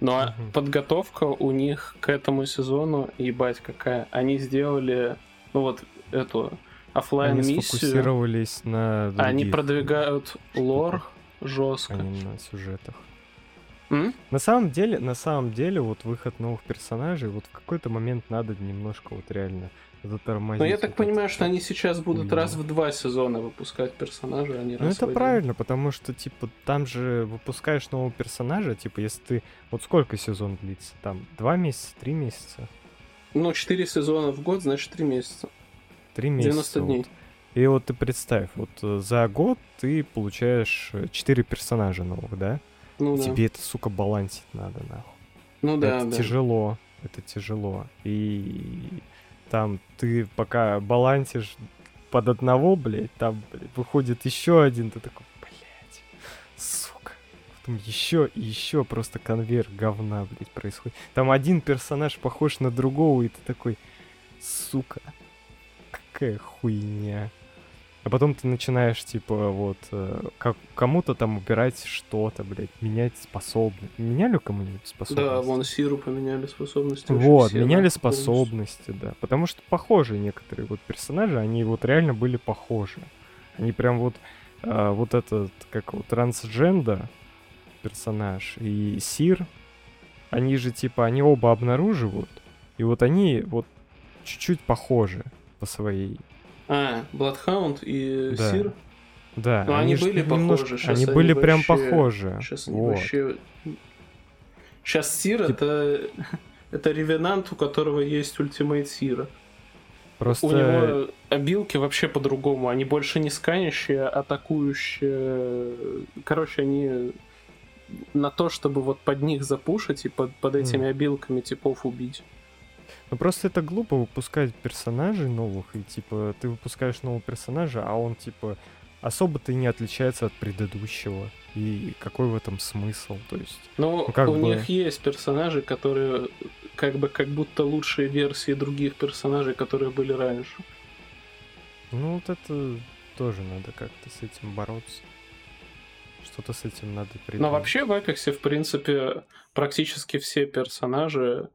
Но а, Мгм. подготовка у них к этому сезону, ебать какая. Они сделали, ну вот, эту оффлайн Они миссию. сфокусировались на Они других, продвигают лор жестко. а не на сюжетах. М? На самом деле, на самом деле, вот выход новых персонажей, вот в какой-то момент надо немножко вот реально затормозить. Но Ну, я так вот понимаю, что они сейчас будут хуйню. раз в два сезона выпускать персонажа, а не Ну раз это в один. правильно, потому что, типа, там же выпускаешь нового персонажа, типа, если ты... Вот сколько сезон длится? Там два месяца, три месяца? Ну, 4 сезона в год, значит 3 месяца. Три месяца. 90 вот. дней. И вот ты представь, вот э, за год ты получаешь э, четыре персонажа новых, да? Ну да. Тебе это, сука, балансить надо, нахуй. Ну да, это да. тяжело, это тяжело. И там ты пока балансишь под одного, блядь, там блядь, выходит еще один, ты такой, блядь, сука. Потом еще и еще просто конвейер говна, блядь, происходит. Там один персонаж похож на другого, и ты такой, сука, какая хуйня. А потом ты начинаешь, типа, вот, э, как, кому-то там убирать что-то, блядь, менять способность. Меняли кому-нибудь способности? Да, вон Сиру поменяли способности. Вот, меняли полностью. способности, да. Потому что похожи некоторые вот персонажи, они вот реально были похожи. Они прям вот, а, вот этот, как вот, трансджендер персонаж и Сир, они же типа, они оба обнаруживают, и вот они вот чуть-чуть похожи по своей... А, Бладхаунд и Да. Сир. Да, Ну, они ж были немножко- похожи, щас Они они были прям вообще- похожи. Сейчас они вот. вообще... Сейчас Сир Тип- это... Это ревенант, у которого есть ультимейт Сира. Просто... У него обилки вообще по-другому. Они больше не сканящие, а атакующие. Короче, они на то, чтобы вот под них запушить и под, под этими обилками типов убить. Ну просто это глупо выпускать персонажей новых, и типа ты выпускаешь нового персонажа, а он типа особо-то и не отличается от предыдущего. И какой в этом смысл? То есть. Но Ну, как у бы- них есть персонажи, которые как бы как будто лучшие версии других персонажей, которые были раньше. Ну вот это тоже надо как-то с этим бороться. Что-то с этим надо придумать. Но вообще в Апексе, в принципе, практически все персонажи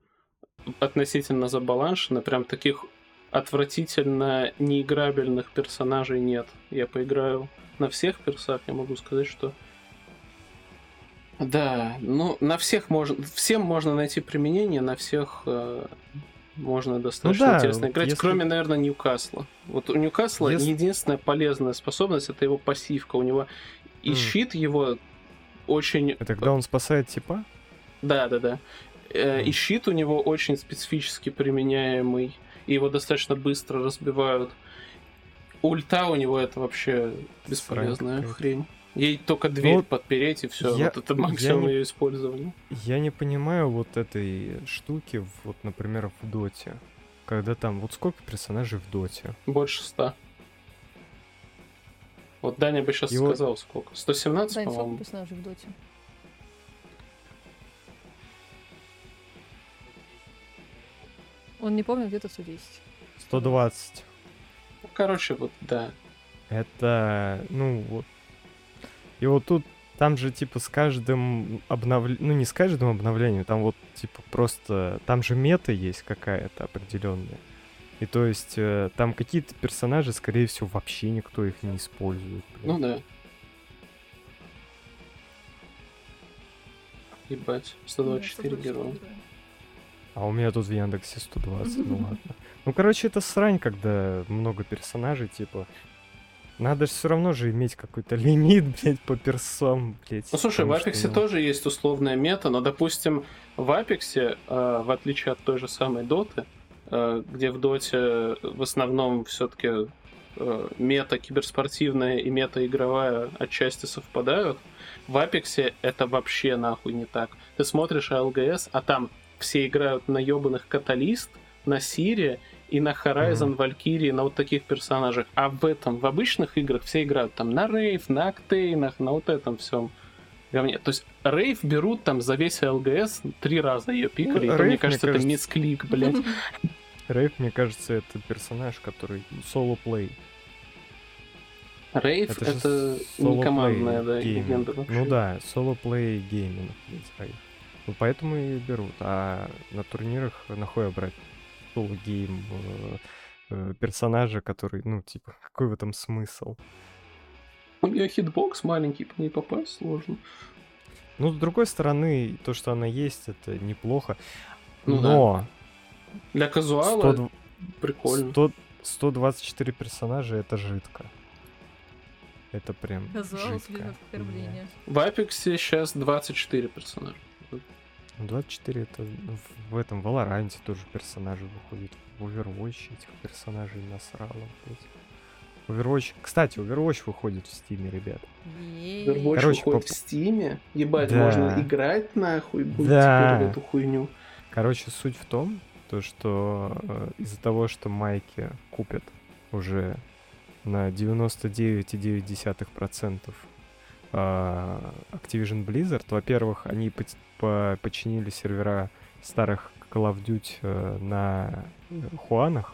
относительно забаланшены. Прям таких отвратительно неиграбельных персонажей нет. Я поиграю на всех персах, я могу сказать, что... Да, ну, на всех можно... Всем можно найти применение, на всех э, можно достаточно да, интересно вот играть, если- кроме, наверное, Ньюкасла. Вот у Ньюкасла Если- единственная полезная способность — это его пассивка. У него и М. щит его очень... Это когда он спасает типа? Да, да, да. Э, И щит у него очень специфически применяемый. И его достаточно быстро разбивают. Ульта у него это вообще бесполезная какая-то. хрень. Ей только дверь вот подпереть и все. я- вот это я максимум не- ее использования. Я не понимаю вот этой штуки, вот, например, в Доте. Когда там, вот сколько персонажей в Доте? Больше ста. Вот Даня бы сейчас И вот- сказал сколько. 117, Дань, сколько по-моему. персонажей в доте? Он не помнит, где-то 110. 120. Ну, Короче, вот да. Это, ну вот. И вот тут, там же типа с каждым обновлением, ну не с каждым обновлением, там вот типа просто, там же мета есть какая-то определенная. И то есть э, там какие-то персонажи, скорее всего, вообще никто их не использует. блин. Ну да. Ебать, 124 Да, героя. А у меня тут в Яндексе 120, ну ладно. Ну, короче, это срань, когда много персонажей, типа... Надо же все равно же иметь какой-то лимит, блядь, по персам, блядь. Ну слушай, в потому что, Апексе ну, тоже есть условная мета, но, допустим, в Апексе, э, в отличие от той же самой Доты, э, где в Доте в основном все-таки мета киберспортивная и мета игровая отчасти совпадают, в Апексе это вообще нахуй не так. Ты смотришь ЛГС, а там все играют на ебаных Каталист, на Сире и на Horizon, Мгм. Valkyrie, на вот таких персонажах. А в этом, в обычных играх все играют там на Рейв, на Октейнах, на вот этом всем. говне. То есть рейв берут там за весь ЛГС три раза ее пикали. Ну, и то, Рейв, мне мне кажется, это кажется- мисклик, блядь. Рейв, мне кажется, это персонаж, который соло-плей. Wraith Это это не командная, да, легенда. Ну да, solo play gaming Wraith. Ну поэтому и берут. А на турнирах нахуй брать solo game э, э, персонажа, который, ну, типа, какой в этом смысл? У нее хитбокс маленький, по ней попасть сложно. Ну, с другой стороны, то, что она есть, это неплохо. Ну да. Но Для казуала 100 прикольно. 100 124 персонажа это жидко. Это прям Казуал жидко. В Апексе сейчас 24 персонажа. Ну, 24 это в- этом Валоранте тоже персонажи выходят. В Overwatch этих персонажей насрало, блядь. Overwatch... Кстати, Overwatch выходит в Стиме, ребят. Overwatch Короче, выходит поп- в Стиме. Ебать, Да. можно играть нахуй будет Да. теперь в эту хуйню. Короче, суть в том, то, что э, из-за того, что майки купят уже на 99,9% а, Activision Blizzard, во-первых, они починили сервера старых Call of Duty э, на э, Хуанах.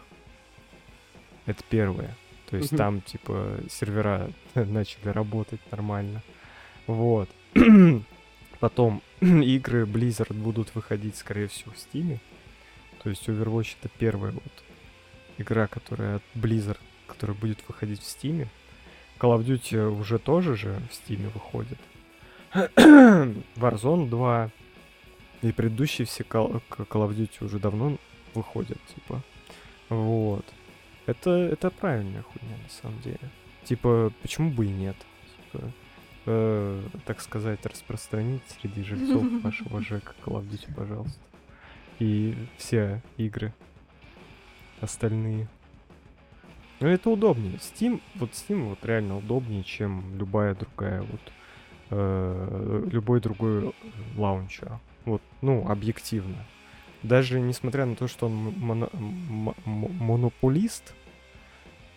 Это первое. То есть там, типа, сервера начали работать нормально. Вот. Потом игры Blizzard будут выходить, скорее всего, в Steam. То есть Overwatch это первая вот игра, которая от Blizzard, которая будет выходить в Steam. Call of Duty уже тоже же в Steam выходит. Warzone 2 и предыдущие все Call of Duty уже давно выходят, типа. Вот. Это, это правильная хуйня, на самом деле. Типа, почему бы и нет? Типа, э, так сказать, распространить среди жильцов вашего ЖЭКа Call of Duty, пожалуйста. И все игры остальные. Ну, это удобнее. Steam, вот Steam вот реально удобнее, чем любая другая вот э, любой другой лаунчер. Вот, ну, объективно. Даже несмотря на то, что он моно- м- м- монополист,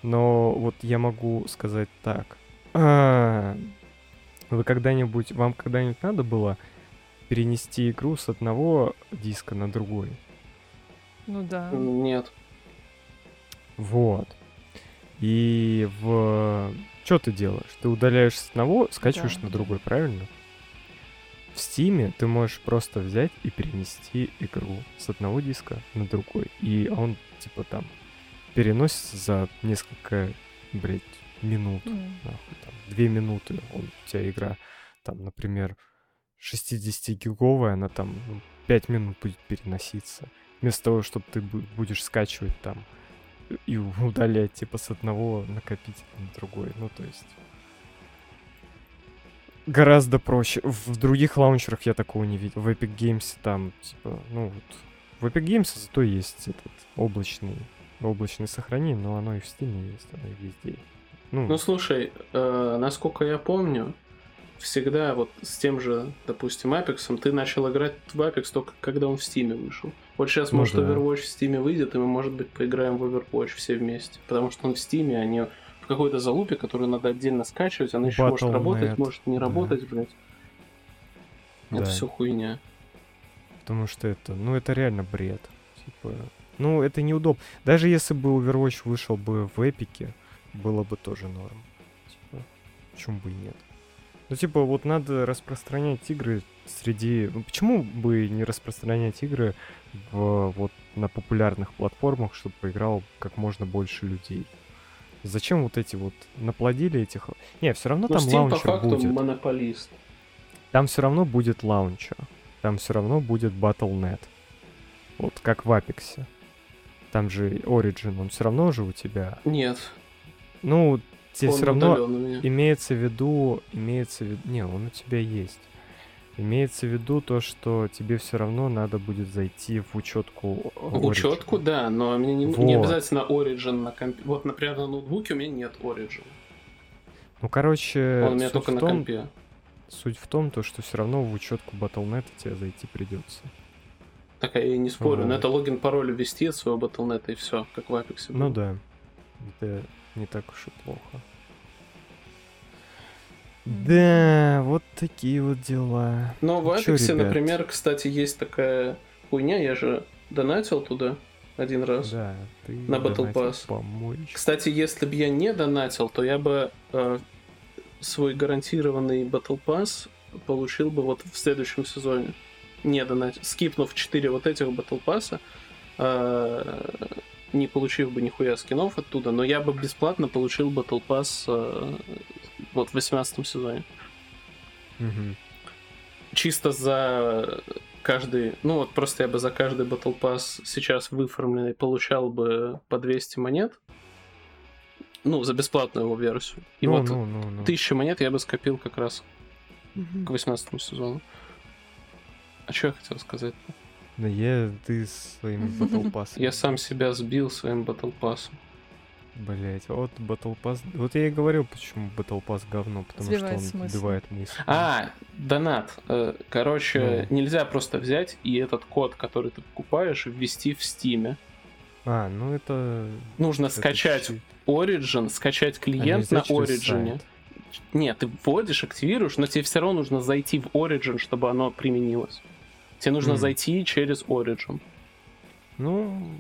но вот я могу сказать так. А, Вы когда-нибудь, вам когда-нибудь надо было перенести игру с одного диска на другой? Ну да. Нет. Вот. И в... Что ты делаешь? Ты удаляешь с одного, скачиваешь Да. на другой, правильно? В Стиме ты можешь просто взять и перенести игру с одного диска на другой. И он, типа, там, переносится за несколько, блядь, минут. М. Нахуй, там, две минуты он, у тебя игра, там, например, 60-гиговая, она там ну, 5 минут будет переноситься. Вместо того, чтобы ты бу- будешь скачивать там и удалять, типа, с одного накопителя на другой. Ну, то есть... Гораздо проще. В других лаунчерах я такого не видел. В Epic Games там, типа, ну вот... В Epic Games зато есть этот облачный, облачное сохранение, но оно и в Steam есть, оно и везде. Ну, Ну слушай, э, насколько я помню, всегда вот с тем же, допустим, Apex, ты начал играть в Apex только когда он в Steam вышел. Вот сейчас, Ну может, да. Overwatch в Steam выйдет, и мы, может быть, поиграем в Overwatch все вместе. Потому что он в Steam, а не в какой-то залупе, которую надо отдельно скачивать, она еще может Battle.net, работать, может не да. работать, блядь. Это Да. все хуйня. Потому что это, ну, это реально бред. Типа, ну, это неудобно. Даже если бы Overwatch вышел бы в эпике, было бы тоже норм. Типа, почему бы и нет? Ну, типа, вот надо распространять игры среди... ну, Почему бы не распространять игры в, вот на популярных платформах, чтобы поиграл как можно больше людей? Зачем вот эти вот наплодили этих... Не, все равно Но там Ну, Steam по лаунчер факту будет. монополист. Там все равно будет лаунчер. Там все равно будет Battle.net. Вот как в Apex. Там же Origin, он все равно же у тебя. Нет, Ну, тебе он все равно имеется в виду, имеется в виду, не, он у тебя есть. Имеется в виду то, что тебе все равно надо будет зайти в учетку. В учетку, да, но мне не, не Вот. обязательно Origin на компе. Вот, например, на ноутбуке у меня нет Origin. Ну, короче, Он у меня только в на том, компе. суть в том, то, что все равно в учетку Battle.net тебе зайти придется. Так, я и не спорю, но Вот. это логин, пароль ввести от своего Battle.net и все, как в Apex. Ну да, это не так уж и плохо. Да, вот такие вот дела. Но в Апексе, например, кстати, есть такая хуйня, я же донатил туда один раз. Да, ты На Battle Pass. помоечку. Кстати, если бы я не донатил, то я бы э, свой гарантированный Battle Pass получил бы вот в следующем сезоне. Не донатил. Скипнув 4 вот этих Battle Pass, э, не получив бы нихуя скинов оттуда, но я бы бесплатно получил Battle Pass э, вот в 18 сезоне. Мгм. чисто за каждый, ну вот просто я бы за каждый Battle Pass сейчас выформленный получал бы по 200 монет. Ну, за бесплатную его версию. И Ну, вот ну, ну, ну. 1000 монет я бы скопил как раз Мгм. к 18 сезону. А что я хотел сказать? Да я, ты своим Pass. Я сам себя сбил своим Pass. Блять, вот Battle Pass... Вот я и говорил, почему Battle Pass говно, потому Сбивает что он смысл. сбивает мысль. А, донат. Э, Короче, Ну. нельзя просто взять и этот код, который ты покупаешь, ввести в Стиме. А, ну это... Нужно это скачать чуть- Origin, скачать а клиент нельзя на Origin. сайт? Нет, ты вводишь, активируешь, но тебе все равно нужно зайти в Origin, чтобы оно применилось. Тебе нужно Мгм. зайти через Origin. Ну,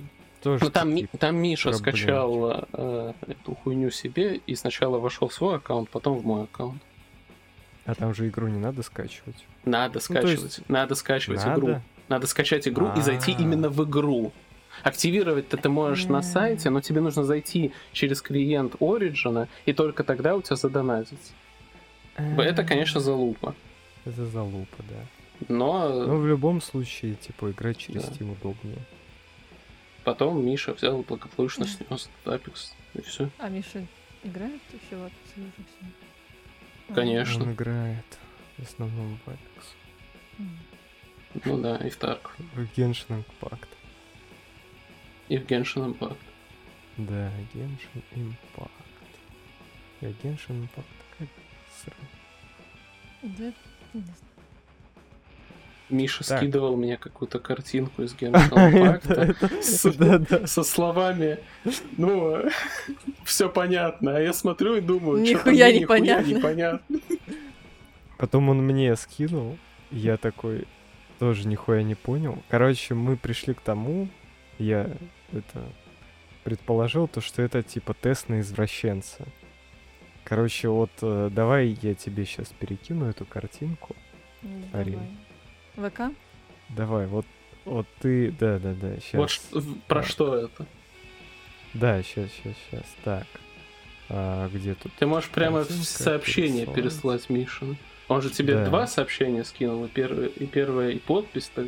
тоже Ну, там, там Миша проблемки. скачал э, эту хуйню себе и сначала вошел в свой аккаунт, потом в мой аккаунт. А там же игру не надо скачивать. Надо то скачивать. есть- Надо скачивать Надо? игру. Надо скачать игру и зайти А. именно в игру. Активировать-то ты можешь на сайте, но тебе нужно зайти через клиент Origin, и только тогда у тебя задонатится. Это, конечно, залупа. Это залупа, да. Но Но в любом случае, типа, играть через Да. Steam удобнее. потом Миша взял и благополучно снес Apex, и все. А Миша играет еще в Apex Конечно. Он играет в основном в Apex. Ну да, и в Тарк, В Genshin Impact. и в Genshin Impact. Да, Genshin Impact. Я Genshin Impact такая срань. Да, не знаю. Миша Так. скидывал мне какую-то картинку из да. со словами, ну, все понятно. А я смотрю и думаю, что Нихуя непонятно. Потом он мне скинул, и я такой тоже нихуя не понял. Короче, мы пришли к тому, я это предположил, то, что это типа тест на извращенца. Короче, вот э, давай я тебе сейчас перекину эту картинку. Арин. давай. ВК? Давай, вот, вот ты, да, да, да, сейчас. Вот про что это? Да, сейчас, сейчас, сейчас. Так, А, где тут? Ты можешь прямо Картинка сообщение переслать. переслать Мише. Он же тебе Да. два сообщения скинул, и первое, и первое, и подпись, так,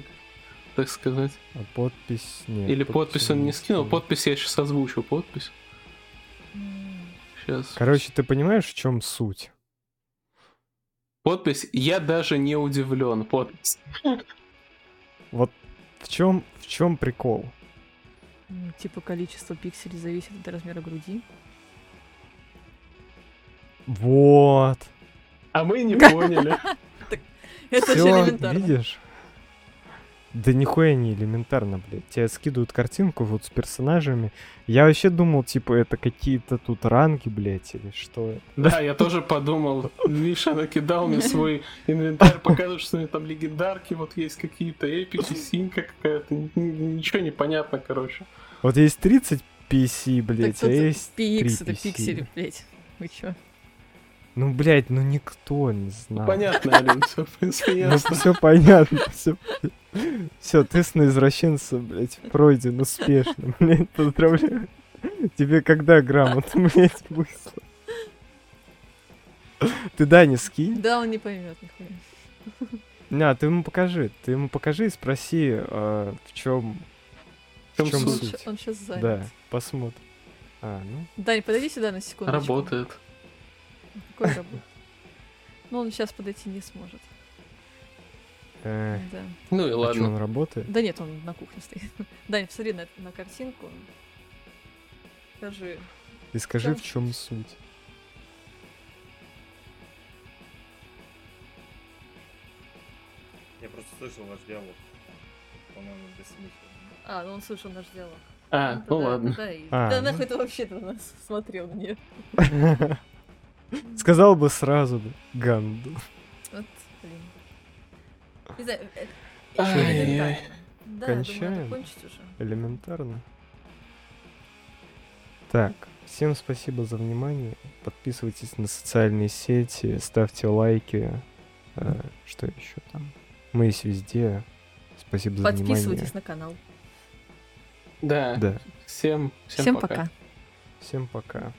так сказать. А подпись нет. Или подпись он не скинул, скинул. подпись я сейчас озвучу, подпись. Сейчас. Короче, ты понимаешь, в чем суть? Подпись «Я даже не удивлен». Подпись. Вот в чем в чем прикол? Типа количество пикселей зависит от размера груди. Вот. А мы не поняли. Это же Всё, элементарно. видишь? Да нихуя не элементарно, блядь. Тебе скидывают картинку вот с персонажами. Я вообще думал, типа, это какие-то тут ранги, блядь, или что. Да, я тоже подумал. Миша накидал мне свой инвентарь, показывает, что у него там легендарки, вот есть какие-то эпики, синька какая-то. Ничего не понятно, короче. Вот есть 30 PC, блядь, а есть PX, 3 это пиксели, блядь. Вы чё? Ну, блядь, ну никто не знал. Понятно, Алин, все, Ну, ясно. все понятно, все. Все, тест на извращенца, блядь, пройден успешно, блядь, поздравляю. Тебе когда грамота, блядь, выслал? Ты Дани скинь. Да, он не поймет нихуя. На, ты ему покажи. Ты ему покажи и спроси, э, в чем В чем Он, суть? он сейчас занят. Да, посмотрим. А, ну. Дань, подойди сюда на секунду. Работает. Какой работает? Ну, он сейчас подойти не сможет. э, Да. Ну и а ладно. он работает? Да нет, он на кухне стоит. Дань, посмотри на, на картинку. Скажи. И скажи, в чем суть. Я просто слышал ваш диалог. По-моему, бессмысленно. А, ну он слышал наш диалог. А, ну тогда- ладно. тогда и- А, Да ну. нахуй ты вообще-то нас смотрел мне. Сказал бы сразу, да, Ганду. Вот, блин. Не знаю, э, Ай-яй-яй. Да, думаю, Кончаем? надо кончить уже. Элементарно. Так, всем спасибо за внимание. Подписывайтесь на социальные сети, ставьте лайки. Э, что еще там? Мы есть везде. Спасибо за внимание. Подписывайтесь на канал. Да. Да, Всем, всем, Всем пока. пока. всем пока.